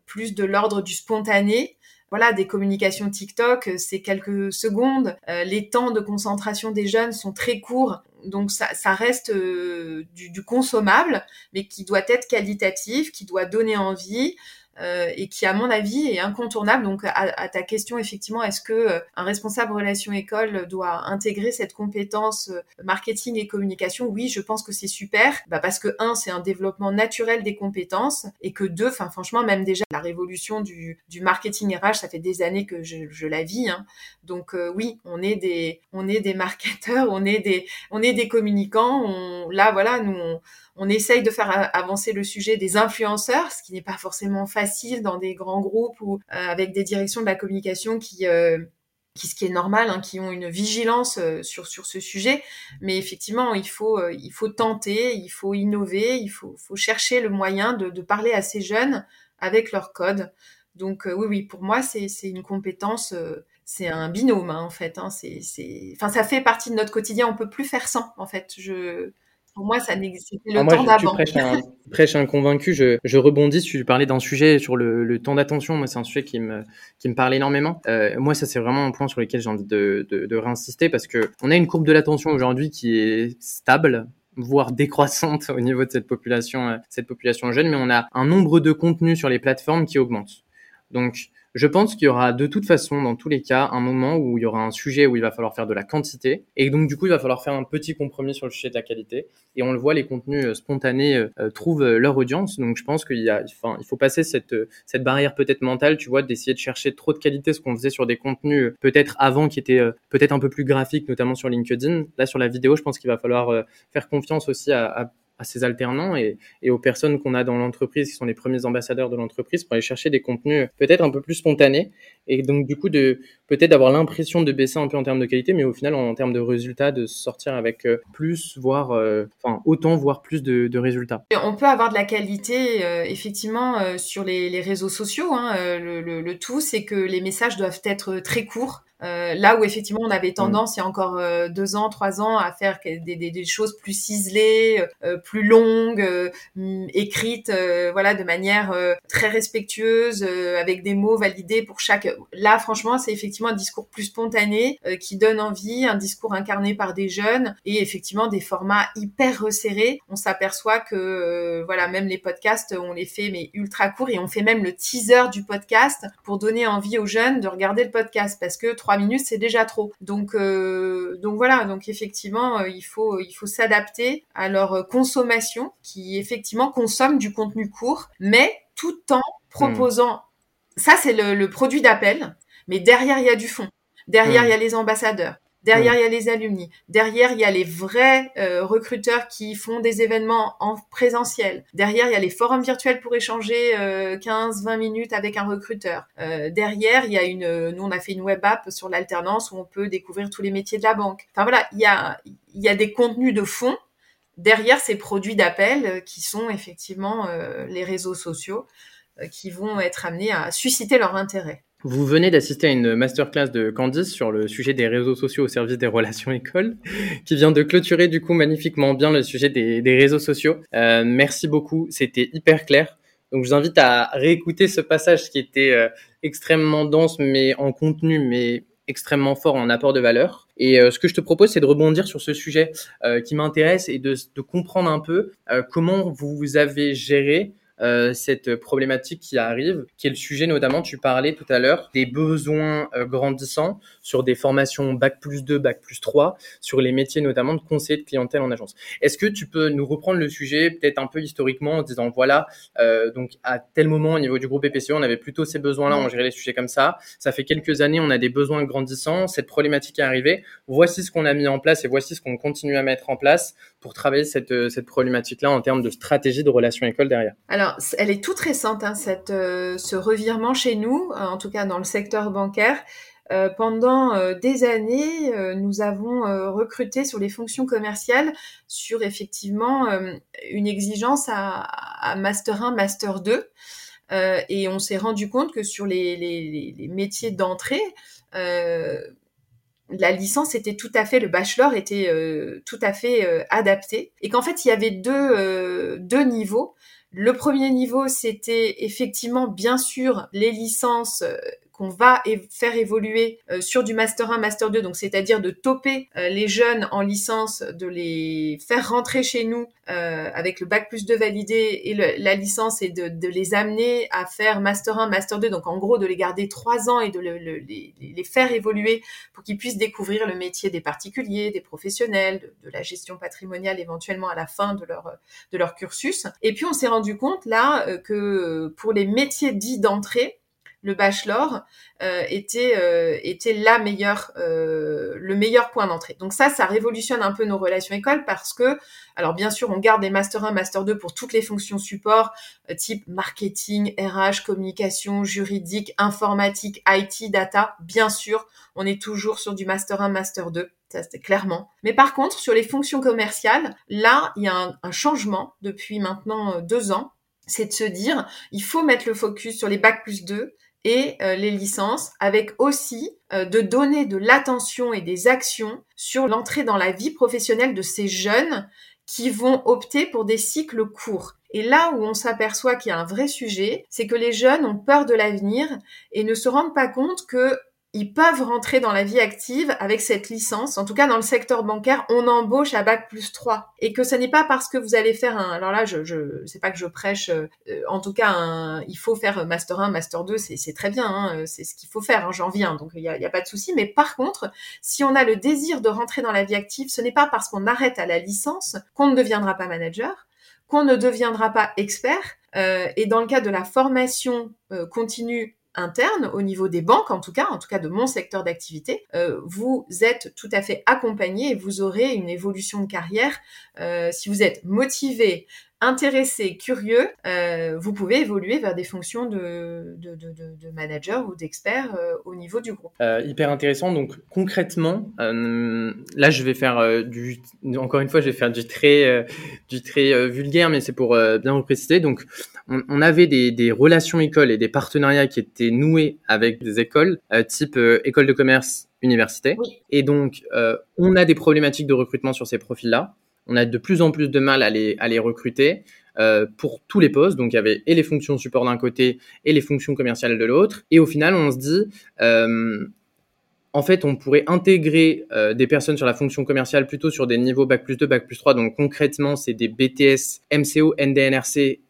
plus de l'ordre du spontané voilà, des communications TikTok, euh, c'est quelques secondes. Euh, les temps de concentration des jeunes sont très courts. Donc ça, reste euh, du, consommable, mais qui doit être qualitatif, qui doit donner envie. Euh, et qui, à mon avis, est incontournable. Donc, à, ta question, effectivement, est-ce que euh, un responsable relation école doit intégrer cette compétence euh, marketing et communication? Oui, je pense que c'est super, bah parce que un, c'est un développement naturel des compétences, et que deux, enfin, franchement, même déjà la révolution du, du marketing RH, ça fait des années que je, je la vis. Hein. Donc, oui, on est des, on est des marketeurs, on est des, on est des communicants. On, là, voilà, nous. On, on essaye de faire avancer le sujet des influenceurs, ce qui n'est pas forcément facile dans des grands groupes ou euh, avec des directions de la communication qui euh, qui ce qui est normal, hein, qui ont une vigilance euh, sur sur ce sujet. Mais effectivement, il faut il faut tenter, il faut innover, il faut faut chercher le moyen de, de parler à ces jeunes avec leur code. Donc oui, oui, pour moi, c'est une compétence c'est un binôme hein, en fait. Hein. C'est, enfin, ça fait partie de notre quotidien. On peut plus faire sans en fait. Je, pour moi, ça n'existait le ah, temps d'avant. Prêches un, un convaincu. Je, je rebondis. Tu parlais d'un sujet sur le, le temps d'attention. Moi, c'est un sujet qui me, qui me parle énormément. Euh, moi, ça, c'est vraiment un point sur lequel j'ai envie de, de, de réinsister parce que on a une courbe de l'attention aujourd'hui qui est stable voire décroissante au niveau de cette population, euh, cette population jeune, mais on a un nombre de contenus sur les plateformes qui augmente. Donc, je pense qu'il y aura de toute façon, dans tous les cas, un moment où il y aura un sujet où il va falloir faire de la quantité. Et donc, du coup, il va falloir faire un petit compromis sur le sujet de la qualité. Et on le voit, les contenus euh, spontanés euh, euh, trouvent leur audience. Donc, je pense qu'il y a, enfin, il faut passer cette, cette barrière peut-être mentale, tu vois, d'essayer de chercher trop de qualité, ce qu'on faisait sur des contenus peut-être avant qui étaient peut-être un peu plus graphiques, notamment sur LinkedIn. Là, sur la vidéo, je pense qu'il va falloir faire confiance aussi à, à à ces alternants et, et aux personnes qu'on a dans l'entreprise, qui sont les premiers ambassadeurs de l'entreprise, pour aller chercher des contenus peut-être un peu plus spontanés et donc du coup de peut-être d'avoir l'impression de baisser un peu en termes de qualité, mais au final en, termes de résultats, de sortir avec euh, plus, voire euh, autant, voire plus de, résultats. On peut avoir de la qualité euh, effectivement sur les, réseaux sociaux. Hein, le, tout, c'est que les messages doivent être très courts. Euh, là où effectivement on avait mm. tendance il y a encore euh, deux ans, trois ans à faire des, des, des choses plus ciselées, euh, plus longues, mm, écrites, voilà, de manière très respectueuse, avec des mots validés pour chaque. Là, franchement, c'est effectivement un discours plus spontané qui donne envie, un discours incarné par des jeunes et effectivement des formats hyper resserrés. On s'aperçoit que voilà, même les podcasts, on les fait mais ultra courts et on fait même le teaser du podcast pour donner envie aux jeunes de regarder le podcast parce que trois minutes, c'est déjà trop. Donc, euh, donc voilà. Donc effectivement, euh, il faut, il faut s'adapter à leur consommation, qui effectivement consomme du contenu court, mais tout en proposant. Ça, c'est le, produit d'appel, mais derrière, il y a du fond. Derrière, il y a les ambassadeurs. Derrière, il y a les alumni. Derrière, il y a les vrais euh, recruteurs qui font des événements en présentiel. Derrière, il y a les forums virtuels pour échanger euh, 15-20 minutes avec un recruteur. Euh, derrière, il y a une... Nous, on a fait une web app sur l'alternance où on peut découvrir tous les métiers de la banque. Enfin voilà, il y a, il y a des contenus de fond derrière ces produits d'appel euh, qui sont effectivement euh, les réseaux sociaux qui vont être amenés à susciter leur intérêt. Vous venez d'assister à une masterclass de Candice sur le sujet des réseaux sociaux au service des relations écoles, qui vient de clôturer du coup magnifiquement bien le sujet des, réseaux sociaux. Euh, merci beaucoup, c'était hyper clair. Donc je vous invite à réécouter ce passage qui était euh, extrêmement dense, mais en contenu, mais extrêmement fort en apport de valeur. Et euh, ce que je te propose, c'est de rebondir sur ce sujet euh, qui m'intéresse et de, comprendre un peu comment vous avez géré euh, cette problématique qui arrive, qui est le sujet notamment, tu parlais tout à l'heure, des besoins euh, grandissants sur des formations Bac plus 2, Bac plus 3, sur les métiers notamment de conseiller de clientèle en agence. Est-ce que tu peux nous reprendre le sujet peut-être un peu historiquement en disant, voilà, euh, donc à tel moment au niveau du groupe EPCE, on avait plutôt ces besoins-là, on gérait les sujets comme ça. Ça fait quelques années, on a des besoins grandissants, cette problématique est arrivée. Voici ce qu'on a mis en place et voici ce qu'on continue à mettre en place pour travailler cette, cette problématique-là en termes de stratégie de relation école derrière. Alors, elle est toute récente, hein, euh, ce revirement chez nous, euh, en tout cas dans le secteur bancaire. Euh, pendant des années, nous avons recruté sur les fonctions commerciales sur effectivement une exigence à, Master 1, Master 2. et on s'est rendu compte que sur les métiers d'entrée, la licence était tout à fait, le bachelor était tout à fait adapté. Et qu'en fait, il y avait deux, deux niveaux. Le premier niveau, c'était effectivement, bien sûr, les licences euh, qu'on va faire évoluer euh, sur du master 1, master 2, donc c'est-à-dire de toper euh, les jeunes en licence, de les faire rentrer chez nous euh, avec le bac plus 2 validé et la licence et de, de, les amener à faire master 1, master 2, donc en gros de les garder trois ans et de le, les, les, faire évoluer pour qu'ils puissent découvrir le métier des particuliers, des professionnels, de, de, la gestion patrimoniale éventuellement à la fin de leur, de leur cursus. Et puis on s'est rendu compte là que pour les métiers dits d'entrée, le bachelor euh, était euh, était la meilleure euh, le meilleur point d'entrée. Donc ça ça révolutionne un peu nos relations écoles parce que alors bien sûr on garde des master 1 master 2 pour toutes les fonctions support type marketing, RH, communication, juridique, informatique, IT, data, bien sûr, on est toujours sur du master 1 master 2 ça c'était clairement. Mais par contre, sur les fonctions commerciales, là, il y a un, un changement depuis maintenant deux ans c'est de se dire, il faut mettre le focus sur les bacs plus 2 et les licences, avec aussi de donner de l'attention et des actions sur l'entrée dans la vie professionnelle de ces jeunes qui vont opter pour des cycles courts. Et là où on s'aperçoit qu'il y a un vrai sujet, c'est que les jeunes ont peur de l'avenir et ne se rendent pas compte que ils peuvent rentrer dans la vie active avec cette licence. En tout cas, dans le secteur bancaire, on embauche à bac plus 3. Et que ce n'est pas parce que vous allez faire un... Alors là, je, je sais pas que je prêche. Euh, en tout cas, un, il faut faire master 1, master 2, c'est très bien. Hein, c'est ce qu'il faut faire. Hein, J'en viens, donc il n'y a, y a, pas de souci. Mais par contre, si on a le désir de rentrer dans la vie active, ce n'est pas parce qu'on arrête à la licence qu'on ne deviendra pas manager qu'on ne deviendra pas expert. Euh, et dans le cas de la formation euh, continue interne, au niveau des banques en tout cas, en tout cas de mon secteur d'activité, euh, vous êtes tout à fait accompagné et vous aurez une évolution de carrière. Euh, si vous êtes motivé, intéressé, curieux, euh, vous pouvez évoluer vers des fonctions de, de, de, de manager ou d'expert euh, au niveau du groupe. Euh, hyper intéressant. Donc concrètement, là je vais faire du, encore une fois, je vais faire du très, du très vulgaire, mais c'est pour bien vous préciser. Donc on, on avait des, des, relations écoles et des partenariats qui étaient noués avec des écoles type école de commerce, université. Oui. Et donc on a des problématiques de recrutement sur ces profils-là on a de plus en plus de mal à les, à les recruter euh, pour tous les postes. Donc il y avait et les fonctions support d'un côté et les fonctions commerciales de l'autre. Et au final, on se dit, euh, en fait, on pourrait intégrer euh, des personnes sur la fonction commerciale plutôt sur des niveaux Bac plus 2, Bac plus 3. Donc concrètement, c'est des BTS, MCO, NDNRC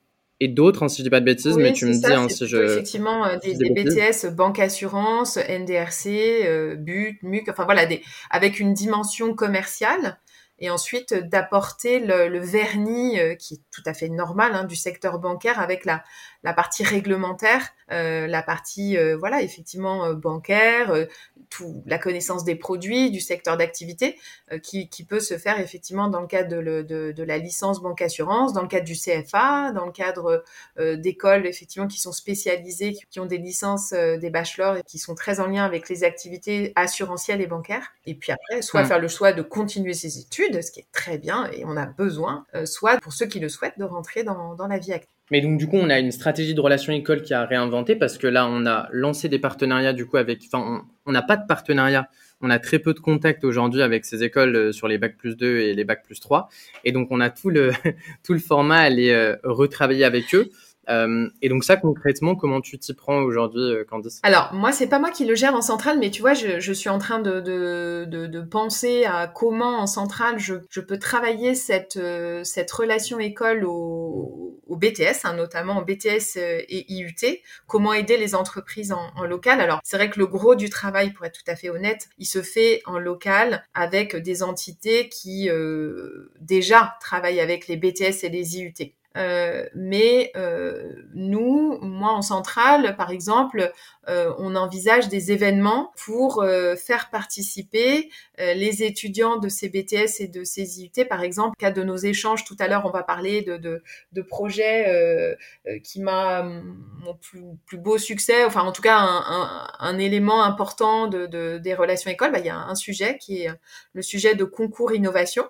et d'autres, hein, si je dis pas de bêtises, mais tu me dis hein, si je... Effectivement, euh, des, des, BTS, banque assurance, NDRC, euh, BUT, MUC, enfin voilà, des, avec une dimension commerciale et ensuite euh, d'apporter le, vernis euh, qui est tout à fait normal hein, du secteur bancaire avec la, la partie réglementaire, euh, la partie euh, voilà effectivement euh, bancaire, euh, tout la connaissance des produits, du secteur d'activité qui, qui, peut se faire effectivement dans le cadre de, de, de, la licence banque assurance, dans le cadre du CFA, dans le cadre d'écoles effectivement qui sont spécialisées, qui ont des licences, des bachelors et qui sont très en lien avec les activités assurantielles et bancaires. Et puis après, soit faire le choix de continuer ses études, ce qui est très bien et on a besoin, soit pour ceux qui le souhaitent de rentrer dans, dans la vie active. Mais donc du coup, on a une stratégie de relation école qui a réinventé parce que là, on a lancé des partenariats du coup avec. Enfin, on n'a pas de partenariat. On a très peu de contacts aujourd'hui avec ces écoles euh, sur les bacs plus 2 et les bacs plus 3. Et donc, on a tout le tout le format à aller euh, retravailler avec eux. Euh, et donc ça concrètement, comment tu t'y prends aujourd'hui, euh, Candice? Alors moi, c'est pas moi qui le gère en centrale, mais tu vois, je, je suis en train de, de, de, de, penser à comment en centrale je, je peux travailler cette, euh, cette relation école au, au BTS, hein, notamment en BTS et IUT, comment aider les entreprises en, en local. Alors c'est vrai que le gros du travail, pour être tout à fait honnête, il se fait en local avec des entités qui euh, déjà travaillent avec les BTS et les IUT. Euh, mais euh, nous, moi en centrale, par exemple, euh, on envisage des événements pour euh, faire participer euh, les étudiants de ces BTS et de ces IUT. Par exemple, cas de nos échanges tout à l'heure, on va parler de, de, de projets qui m'a mon plus, plus, beau succès, enfin en tout cas un, un, un élément important de, de, des relations écoles. Bah, il y a un sujet qui est le sujet de concours innovation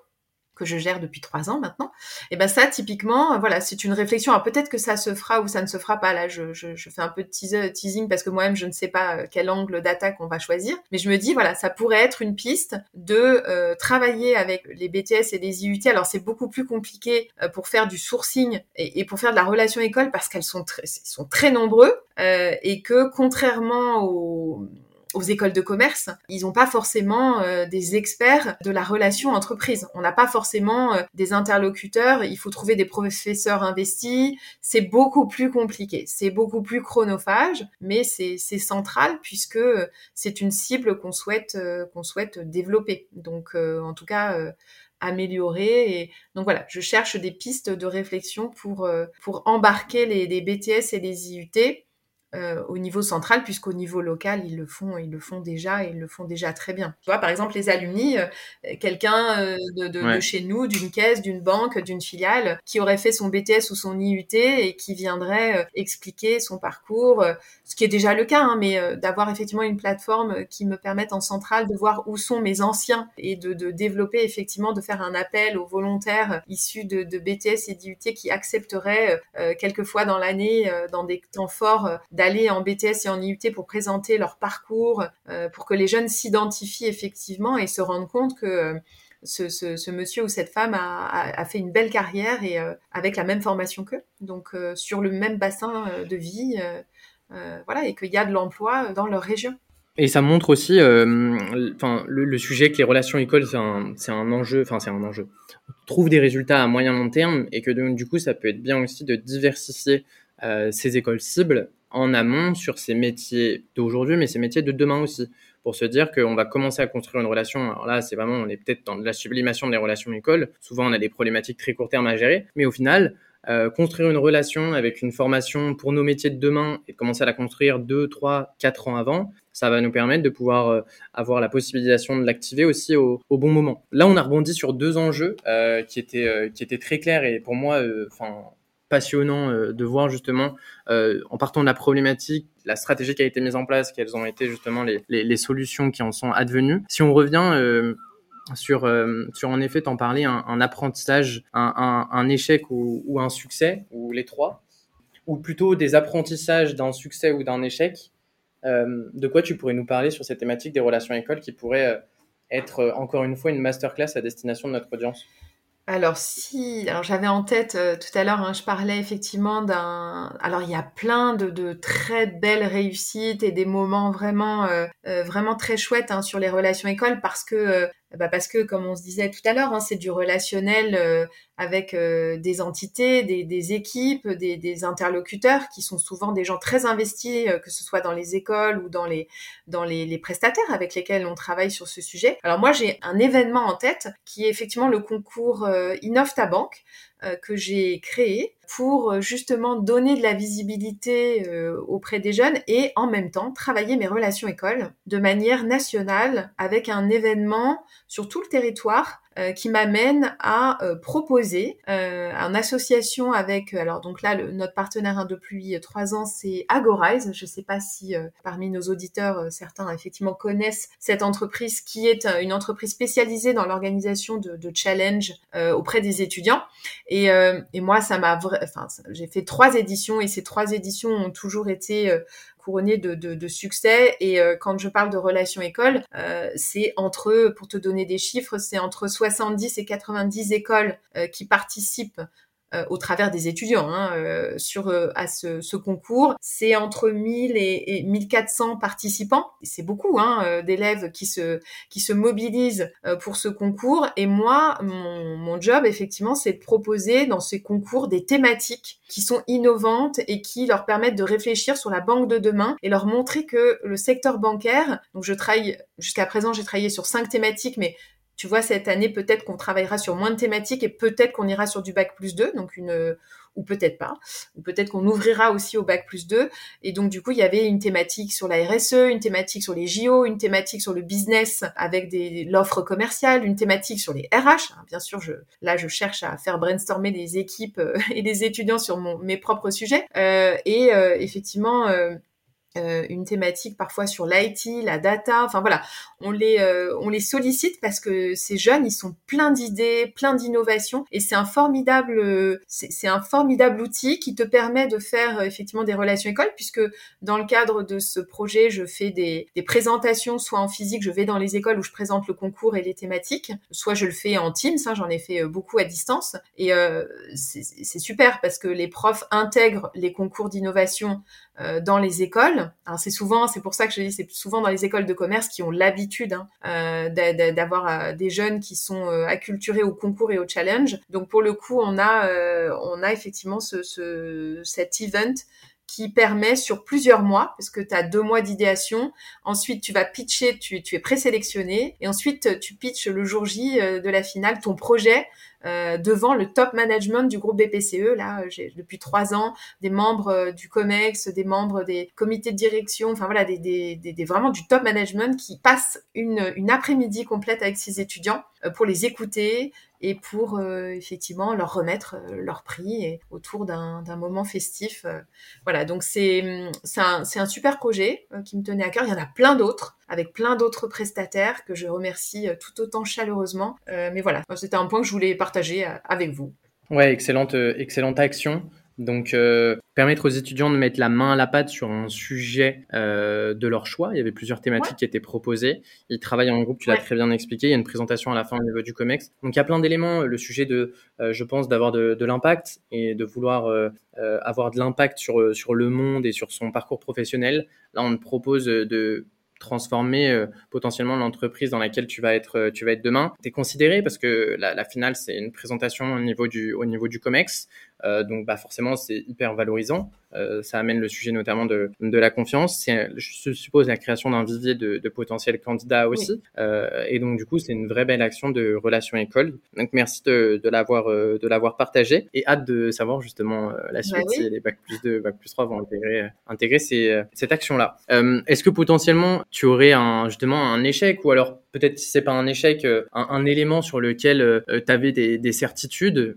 que je gère depuis trois ans maintenant, et ben ça typiquement, voilà, c'est une réflexion. Alors peut-être que ça se fera ou ça ne se fera pas. Là, je, je, je fais un peu de teaser, teasing parce que moi-même je ne sais pas euh, quel angle d'attaque on va choisir, mais je me dis voilà, ça pourrait être une piste de euh, travailler avec les BTS et les IUT. Alors c'est beaucoup plus compliqué euh, pour faire du sourcing et, et, pour faire de la relation école parce qu'elles sont sont très nombreux euh, et que contrairement aux aux écoles de commerce, ils n'ont pas forcément euh, des experts de la relation entreprise. On n'a pas forcément euh, des interlocuteurs. Il faut trouver des professeurs investis. C'est beaucoup plus compliqué. C'est beaucoup plus chronophage, mais c'est central puisque euh, c'est une cible qu'on souhaite souhaite développer. Donc, en tout cas améliorer. Et donc voilà, je cherche des pistes de réflexion pour, pour embarquer les BTS et les IUT euh, au niveau central, puisqu'au niveau local, ils le font, ils le font déjà et ils le font déjà très bien. Tu vois, par exemple, les alumni, euh, quelqu'un euh, de, de, ouais. de, chez nous, d'une caisse, d'une banque, d'une filiale, qui aurait fait son BTS ou son IUT et qui viendrait euh, expliquer son parcours, ce qui est déjà le cas, hein, mais d'avoir effectivement une plateforme qui me permette en centrale de voir où sont mes anciens et de, de développer effectivement, de faire un appel aux volontaires issus de, de BTS et d'IUT qui accepteraient quelquefois dans l'année, dans des temps forts, d'aller en BTS et en IUT pour présenter leur parcours, pour que les jeunes s'identifient effectivement et se rendent compte que ce, monsieur ou cette femme a, fait une belle carrière et avec la même formation qu'eux, donc sur le même bassin de vie, voilà, et qu'il y a de l'emploi dans leur région. Et ça montre aussi, enfin, le, sujet que les relations écoles, c'est un, un, enjeu, enfin, c'est un enjeu. On trouve des résultats à moyen long terme et que du coup, ça peut être bien aussi de diversifier ces écoles cibles en amont sur ces métiers d'aujourd'hui, mais ces métiers de demain aussi pour se dire qu'on va commencer à construire une relation. Alors là, c'est vraiment, on est peut-être dans la sublimation des relations écoles. Souvent, on a des problématiques très court terme à gérer, mais au final, euh, construire une relation avec une formation pour nos métiers de demain et commencer à la construire 2, 3, 4 ans avant, ça va nous permettre de pouvoir euh, avoir la possibilisation de l'activer aussi au, bon moment. Là, on a rebondi sur deux enjeux euh, qui, étaient, qui étaient très clairs et pour moi, enfin passionnant de voir justement, en partant de la problématique, la stratégie qui a été mise en place, quelles ont été justement les, solutions qui en sont advenues. Si on revient euh, sur, euh, sur en effet, t'en parler, un, apprentissage, un, échec ou, un succès, ou les trois, ou plutôt des apprentissages d'un succès ou d'un échec, euh, de quoi tu pourrais nous parler sur cette thématique des relations écoles qui pourrait être encore une fois une masterclass à destination de notre audience? Alors si, alors j'avais en tête euh, tout à l'heure, hein, je parlais effectivement d'un. Alors il y a plein de, de, très belles réussites et des moments vraiment, euh, euh, vraiment très chouettes hein, sur les relations écoles parce que bah parce que, comme on se disait tout à l'heure, hein, c'est du relationnel euh, avec euh, des entités, des, équipes, des, interlocuteurs qui sont souvent des gens très investis, euh, que ce soit dans les écoles ou dans les dans les, prestataires avec lesquels on travaille sur ce sujet. Alors moi, j'ai un événement en tête qui est effectivement le concours Innove ta banque que j'ai créé pour justement donner de la visibilité auprès des jeunes et en même temps travailler mes relations écoles de manière nationale avec un événement sur tout le territoire euh, qui m'amène à euh, proposer euh, en association avec alors donc là notre partenaire hein, depuis trois ans c'est Agorize. Je ne sais pas si parmi nos auditeurs certains effectivement connaissent cette entreprise qui est une entreprise spécialisée dans l'organisation de, de challenge auprès des étudiants. Et, moi ça m'a enfin j'ai fait trois éditions et ces trois éditions ont toujours été couronné de, de, succès. Et euh, quand je parle de relations école, euh, c'est entre, pour te donner des chiffres, c'est entre 70 et 90 écoles euh, qui participent euh, au travers des étudiants hein, euh, sur euh, à ce, ce concours. C'est entre 1000 et, et 1400 participants. C'est beaucoup hein, d'élèves qui se qui se mobilisent pour ce concours. Et moi, mon, mon job effectivement, c'est de proposer dans ces concours des thématiques qui sont innovantes et qui leur permettent de réfléchir sur la banque de demain et leur montrer que le secteur bancaire. Donc je travaille jusqu'à présent, j'ai travaillé sur cinq thématiques, mais tu vois, cette année, peut-être qu'on travaillera sur moins de thématiques et peut-être qu'on ira sur du bac plus 2, donc une, ou peut-être pas, ou peut-être qu'on ouvrira aussi au bac plus 2. Et donc, du coup, il y avait une thématique sur la RSE, une thématique sur les JO, une thématique sur le business avec des, l'offre commerciale, une thématique sur les RH. Bien sûr, je, là, je cherche à faire brainstormer les équipes euh, et les étudiants sur mon, mes propres sujets. Euh, et euh, effectivement, euh, une thématique parfois sur l'IT, la data, enfin voilà, on les euh, on les sollicite parce que ces jeunes ils sont pleins d'idées, pleins d'innovations et c'est un formidable c'est un formidable outil qui te permet de faire euh, effectivement des relations écoles puisque dans le cadre de ce projet je fais des, des présentations soit en physique je vais dans les écoles où je présente le concours et les thématiques soit je le fais en Teams hein, j'en ai fait beaucoup à distance et c'est super parce que les profs intègrent les concours d'innovation euh, dans les écoles. C'est souvent, c'est pour ça que je dis, c'est souvent dans les écoles de commerce qui ont l'habitude hein, euh, d'avoir euh, des jeunes qui sont acculturés au concours et au challenge. Donc pour le coup, on a, on a effectivement ce, ce, cet event qui permet sur plusieurs mois, parce que tu as deux mois d'idéation, ensuite tu vas pitcher, tu, tu es présélectionné, et ensuite tu pitches le jour J de la finale ton projet euh, devant le top management du groupe BPCE. Là, euh, j'ai depuis trois ans des membres euh, du COMEX, des membres des comités de direction, enfin voilà, des, vraiment du top management qui passent une, après-midi complète avec ces étudiants pour les écouter et pour effectivement leur remettre leur prix et autour d'un moment festif. voilà, donc c'est un, un super projet qui me tenait à cœur. Il y en a plein d'autres avec plein d'autres prestataires que je remercie euh, tout autant chaleureusement. Euh, mais voilà, c'était un point que je voulais partager euh, avec vous. Ouais, excellente, excellente action. Donc, euh, permettre aux étudiants de mettre la main à la pâte sur un sujet euh, de leur choix. Il y avait plusieurs thématiques qui étaient proposées. Ils travaillent en groupe, tu l'as très bien expliqué. Il y a une présentation à la fin au niveau du COMEX. Donc, il y a plein d'éléments. Le sujet de, euh, je pense, d'avoir de, de l'impact et de vouloir avoir de l'impact sur, sur le monde et sur son parcours professionnel. Là, on propose de transformer euh, potentiellement l'entreprise dans laquelle tu vas être, euh, tu vas être demain. Tu es considéré parce que la, la finale, c'est une présentation au niveau du, au niveau du COMEX. Euh, donc bah, forcément, c'est hyper valorisant. Euh, ça amène le sujet notamment de, de la confiance. Je suppose, la création d'un vivier de, de, potentiels candidats aussi. Euh, et donc, du coup, c'est une vraie belle action de relation école. Donc, merci de, de l'avoir euh, de l'avoir partagé et hâte de savoir justement euh, la suite bah si les bac plus 2, bac plus 3 vont intégrer, intégrer ces, cette action-là. Est-ce que potentiellement, tu aurais un, justement un échec ou alors peut-être si c'est pas un échec, un, un élément sur lequel tu avais des, des certitudes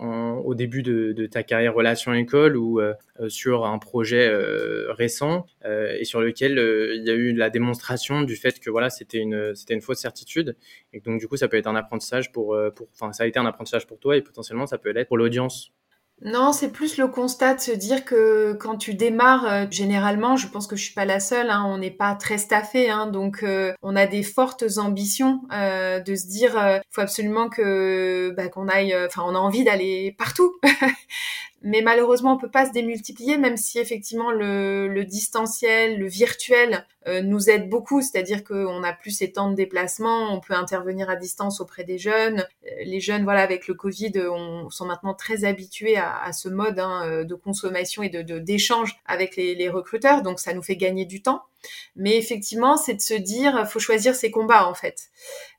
au début de, ta carrière relation école ou euh, sur un projet euh, récent euh, et sur lequel il y a eu la démonstration du fait que voilà c'était une c'était une fausse certitude. Et donc du coup ça peut être un apprentissage pour pour enfin ça a été un apprentissage pour toi et potentiellement ça peut l'être pour l'audience non, c'est plus le constat de se dire que quand tu démarres, euh, généralement, je pense que je suis pas la seule, hein, on n'est pas très staffé, hein, donc euh, on a des fortes ambitions euh, de se dire, faut absolument que bah, qu'on aille, enfin, on a envie d'aller partout. mais malheureusement on peut pas se démultiplier même si effectivement le, le distanciel le virtuel euh, nous aide beaucoup. C'est-à-dire qu'on a plus ces temps de déplacement on peut intervenir à distance auprès des jeunes. Euh, les jeunes voilà avec le covid on, sont maintenant très habitués à, à ce mode hein, euh, de consommation et de d'échange avec les, les recruteurs. Donc ça nous fait gagner du temps mais effectivement, c'est de se dire, faut choisir ses combats en fait.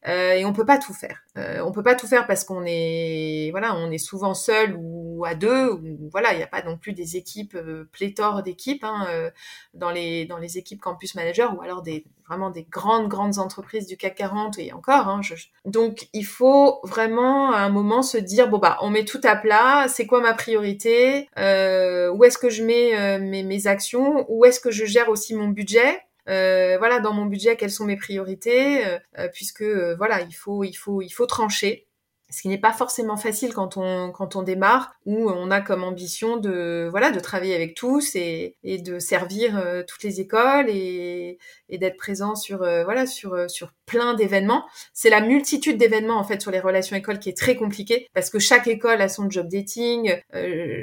Euh, et on peut pas tout faire. Euh, on peut pas tout faire parce qu'on est, voilà, on est souvent seul ou à deux. Voilà, il n'y a pas non plus des équipes euh, pléthore d'équipes hein, euh, dans les dans les équipes campus manager ou alors des vraiment des grandes grandes entreprises du CAC 40 et encore. Hein. Donc il faut vraiment à un moment se dire bon bah on met tout à plat. C'est quoi ma priorité euh, Où est-ce que je mets euh, mes, mes actions Où est-ce que je gère aussi mon budget euh, voilà, dans mon budget, quelles sont mes priorités, euh puisque euh, voilà, il faut, il faut, il faut trancher ce qui n'est pas forcément facile quand on quand on démarre où on a comme ambition de voilà de travailler avec tous et, et de servir euh, toutes les écoles et, d'être présent sur euh, voilà sur euh, sur plein d'événements c'est la multitude d'événements en fait sur les relations écoles qui est très compliquée parce que chaque école a son job dating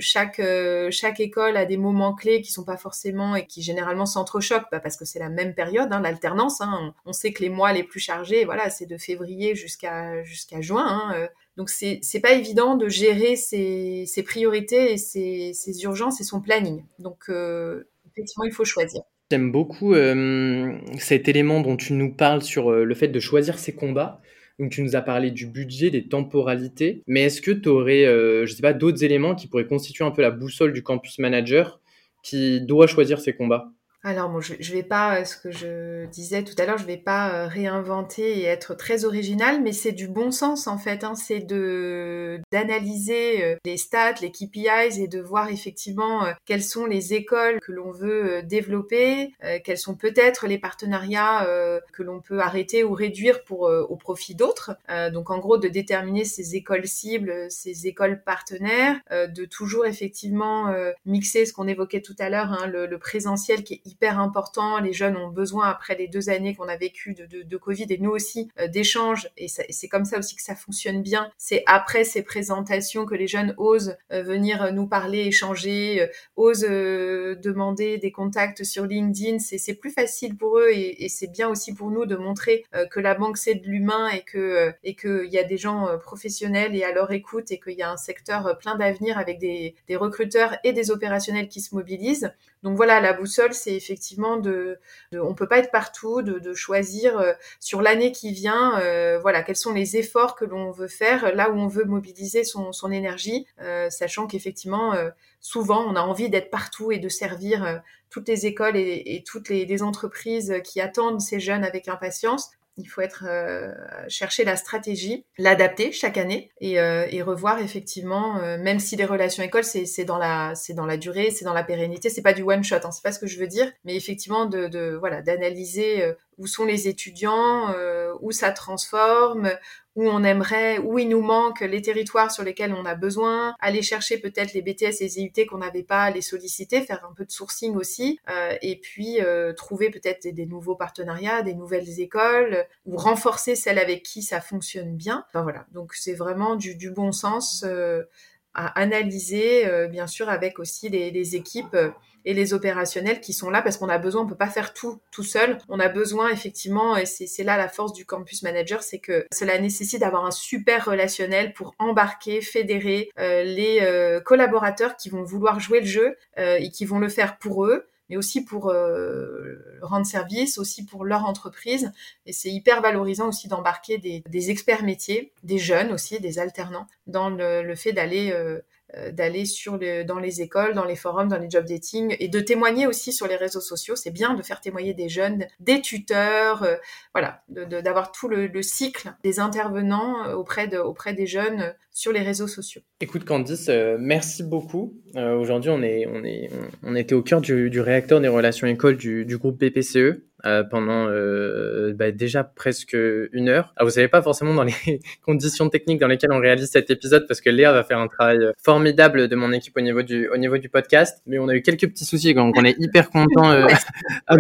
chaque chaque école a des moments clés qui sont pas forcément et qui généralement s'entrechoquent bah, parce que c'est la même période hein, l'alternance hein. on, sait que les mois les plus chargés voilà c'est de février jusqu'à jusqu'à juin hein, donc c'est c'est pas évident de gérer ses, ses priorités et ses, ses, urgences et son planning. Donc euh, effectivement, il faut choisir. J'aime beaucoup euh, cet élément dont tu nous parles sur euh, le fait de choisir ses combats. Donc tu nous as parlé du budget, des temporalités, mais est-ce que tu aurais, euh, je sais pas, d'autres éléments qui pourraient constituer un peu la boussole du campus manager qui doit choisir ses combats? Alors bon, je, je vais pas, euh, ce que je disais tout à l'heure, je vais pas euh, réinventer et être très original, mais c'est du bon sens en fait. Hein, c'est de d'analyser euh, les stats, les KPIs et de voir effectivement quelles sont les écoles que l'on veut développer, quels sont peut-être les partenariats que l'on peut arrêter ou réduire pour au profit d'autres. donc en gros, de déterminer ces écoles cibles, ces écoles partenaires, de toujours effectivement mixer ce qu'on évoquait tout à l'heure, hein, le, le présentiel qui est hyper important. Les jeunes ont besoin, après les deux années qu'on a vécues de, Covid, et nous aussi, euh, d'échanges. Et, c'est comme ça aussi que ça fonctionne bien. C'est après ces présentations que les jeunes osent euh, venir nous parler, échanger, euh, osent demander des contacts sur LinkedIn. C'est plus facile pour eux et, c'est bien aussi pour nous de montrer que la banque, c'est de l'humain et que et qu'il y a des gens professionnels et à leur écoute et qu'il y a un secteur plein d'avenir avec des recruteurs et des opérationnels qui se mobilisent. Donc voilà, la boussole, c'est effectivement de, de, on peut pas être partout, de, choisir euh, sur l'année qui vient, euh, voilà, quels sont les efforts que l'on veut faire, là où on veut mobiliser son, son énergie, euh, sachant qu'effectivement, souvent, on a envie d'être partout et de servir toutes les écoles et, et toutes les, les, entreprises qui attendent ces jeunes avec impatience. Il faut être euh, chercher la stratégie, l'adapter chaque année et, euh, et revoir effectivement, euh, même si les relations écoles c'est dans la c'est dans la durée, c'est dans la pérennité, c'est pas du one shot, hein, c'est pas ce que je veux dire, mais effectivement de, de voilà d'analyser où sont les étudiants, où ça transforme, où on aimerait, où il nous manque les territoires sur lesquels on a besoin, aller chercher peut-être les BTS et les IUT qu'on n'avait pas, les solliciter, faire un peu de sourcing aussi, euh, et puis euh, trouver peut-être des, nouveaux partenariats, des nouvelles écoles, ou renforcer celles avec qui ça fonctionne bien. Enfin voilà, donc c'est vraiment du, bon sens euh, à analyser, bien sûr, avec aussi les équipes et les opérationnels qui sont là parce qu'on a besoin, on peut pas faire tout tout seul. On a besoin effectivement, et c'est là la force du campus manager, c'est que cela nécessite d'avoir un super relationnel pour embarquer, fédérer euh, les euh, collaborateurs qui vont vouloir jouer le jeu euh, et qui vont le faire pour eux mais aussi pour rendre service, aussi pour leur entreprise. Et c'est hyper valorisant aussi d'embarquer des, experts métiers, des jeunes aussi, des alternants, dans le, le fait d'aller euh, d'aller sur le, dans les écoles, dans les forums, dans les job dating et de témoigner aussi sur les réseaux sociaux. C'est bien de faire témoigner des jeunes, des tuteurs, euh, voilà, d'avoir tout le, le, cycle des intervenants euh, auprès, de, auprès des jeunes sur les réseaux sociaux. Écoute Candice, merci beaucoup. Aujourd'hui, on, est, on, est, on, était au cœur du, du réacteur des relations écoles du, du groupe BPCE. Euh, pendant euh, bah, déjà presque une heure. Alors, vous savez pas forcément dans les conditions techniques dans lesquelles on réalise cet épisode parce que Léa va faire un travail formidable de mon équipe au niveau du au niveau du podcast, mais on a eu quelques petits soucis donc on est hyper content euh,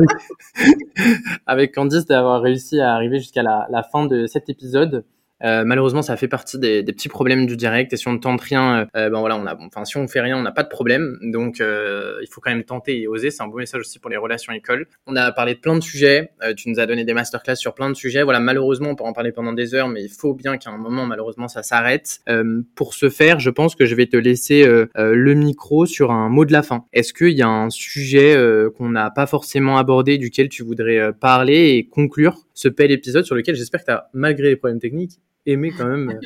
avec, Candice d'avoir réussi à arriver jusqu'à la fin de cet épisode. Euh, malheureusement, ça fait partie des, des, petits problèmes du direct. Et si on ne tente rien, euh, euh, ben voilà, on a, enfin, si on fait rien, on n'a pas de problème. Donc, il faut quand même tenter et oser. C'est un beau message aussi pour les relations écoles. On a parlé de plein de sujets. tu nous as donné des masterclass sur plein de sujets. Voilà, malheureusement, on peut en parler pendant des heures, mais il faut bien qu'à un moment, malheureusement, ça s'arrête. pour ce faire, je pense que je vais te laisser le micro sur un mot de la fin. Est-ce qu'il y a un sujet qu'on n'a pas forcément abordé, duquel tu voudrais parler et conclure? Ce bel épisode sur lequel j'espère que tu as, malgré les problèmes techniques, aimé quand même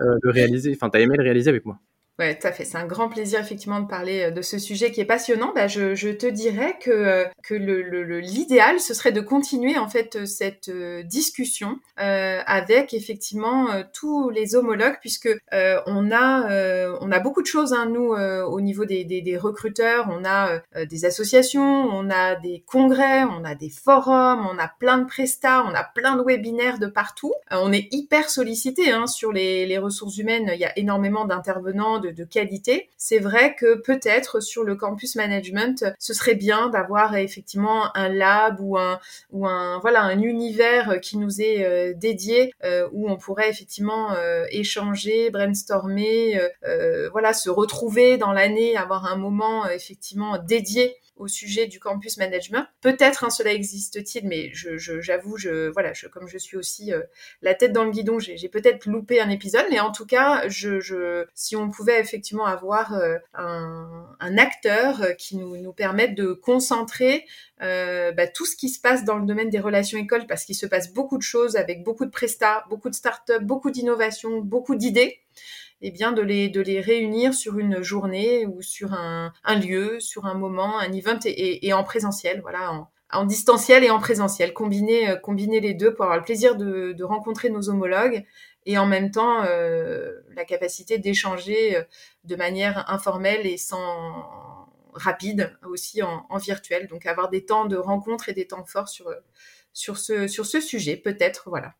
euh, le réaliser. Enfin, tu aimé le réaliser avec moi. Ouais, tout à fait. C'est un grand plaisir effectivement de parler euh, de ce sujet qui est passionnant. Bah, je, je te dirais que euh, que le, l'idéal ce serait de continuer en fait euh, cette discussion euh, avec effectivement tous les homologues puisque euh, on a euh, on a beaucoup de choses hein, nous au niveau des, des, des, recruteurs. On a des associations, on a des congrès, on a des forums, on a plein de prestats, on a plein de webinaires de partout. on est hyper sollicité hein, sur les, les ressources humaines. Il y a énormément d'intervenants de, qualité. C'est vrai que peut-être sur le campus management, ce serait bien d'avoir effectivement un lab ou un ou un voilà un univers qui nous est euh, dédié euh, où on pourrait effectivement euh, échanger, brainstormer, voilà se retrouver dans l'année, avoir un moment effectivement dédié au sujet du campus management. Peut-être un cela existe-t-il, mais j'avoue, je, voilà, comme je suis aussi euh, la tête dans le guidon, j'ai, peut-être loupé un épisode, mais en tout cas, si on pouvait effectivement avoir euh, un, acteur euh, qui nous, permette de concentrer bah, tout ce qui se passe dans le domaine des relations écoles, parce qu'il se passe beaucoup de choses avec beaucoup de prestats, beaucoup de startups, beaucoup d'innovations, beaucoup d'idées eh bien de les de les réunir sur une journée ou sur un, un lieu, sur un moment, un event et, et, en présentiel, voilà, en, en, distanciel et en présentiel, combiner euh, combiner les deux pour avoir le plaisir de, de rencontrer nos homologues et en même temps euh, la capacité d'échanger euh, de manière informelle et sans rapide aussi en, en, virtuel. Donc avoir des temps de rencontre et des temps forts sur sur ce sur ce sujet peut-être voilà.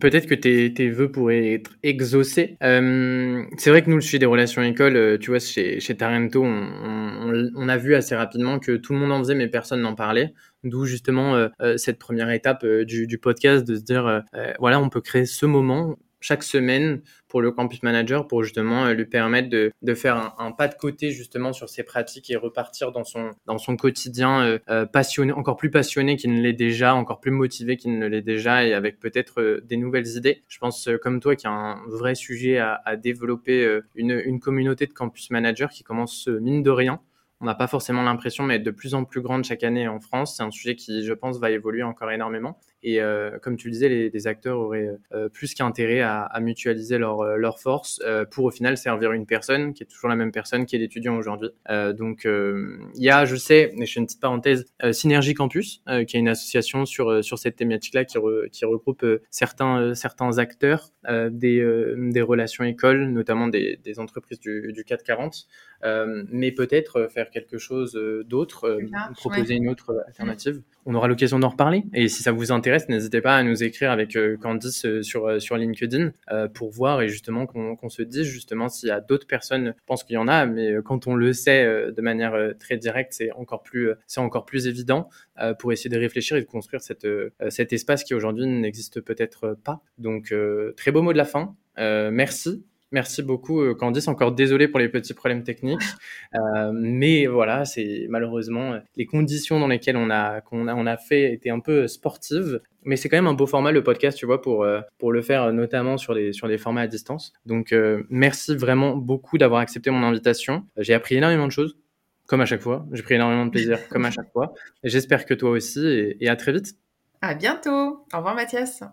Peut-être que tes, tes vœux pourraient être exaucés. Euh, c'est vrai que nous, le sujet des relations écoles, euh, tu vois, chez, chez Tarento, on, on, on, a vu assez rapidement que tout le monde en faisait, mais personne n'en parlait. D'où justement euh, euh cette première étape du, du, podcast de se dire, voilà, on peut créer ce moment chaque semaine pour le campus manager pour justement euh, lui permettre de, de faire un, pas de côté justement sur ses pratiques et repartir dans son dans son quotidien euh, euh passionné encore plus passionné qu'il ne l'est déjà encore plus motivé qu'il ne l'est déjà et avec peut-être des nouvelles idées je pense comme toi qu'il y a un vrai sujet à, développer une, une communauté de campus managers qui commence mine de rien on n'a pas forcément l'impression, mais de plus en plus grande chaque année en France. C'est un sujet qui, je pense, va évoluer encore énormément. Et euh, comme tu le disais, les, les acteurs auraient euh, plus qu'intérêt à, à, mutualiser leurs leur euh, forces euh, pour au final servir une personne qui est toujours la même personne qui est l'étudiant aujourd'hui. Euh, donc il y a, je sais, et je fais une petite parenthèse, Synergie Campus, qui est une association sur sur cette thématique-là qui, re, qui regroupe certains certains acteurs des des relations écoles, notamment des, des entreprises du, du 440. mais peut-être faire quelque chose d'autre, proposer ouais. une autre alternative. On aura l'occasion d'en reparler. Et si ça vous intéresse, n'hésitez pas à nous écrire avec Candice sur, sur LinkedIn pour voir et justement qu'on se dise justement s'il y a d'autres personnes, je pense qu'il y en a, mais quand on le sait de manière très directe, c'est encore plus, c'est encore plus évident pour essayer de réfléchir et de construire cet espace qui aujourd'hui n'existe peut-être pas. Donc, très beau mot de la fin. merci Merci beaucoup, euh, Candice. Encore désolé pour les petits problèmes techniques, euh, mais voilà, c'est malheureusement les conditions dans lesquelles on a qu'on a on a fait étaient un peu sportives, mais c'est quand même un beau format le podcast, tu vois, pour euh, pour le faire notamment sur des sur des formats à distance. Donc merci vraiment beaucoup d'avoir accepté mon invitation. J'ai appris énormément de choses, comme à chaque fois. J'ai pris énormément de plaisir, comme à chaque fois. J'espère que toi aussi, et à très vite. À bientôt. Au revoir, Mathias.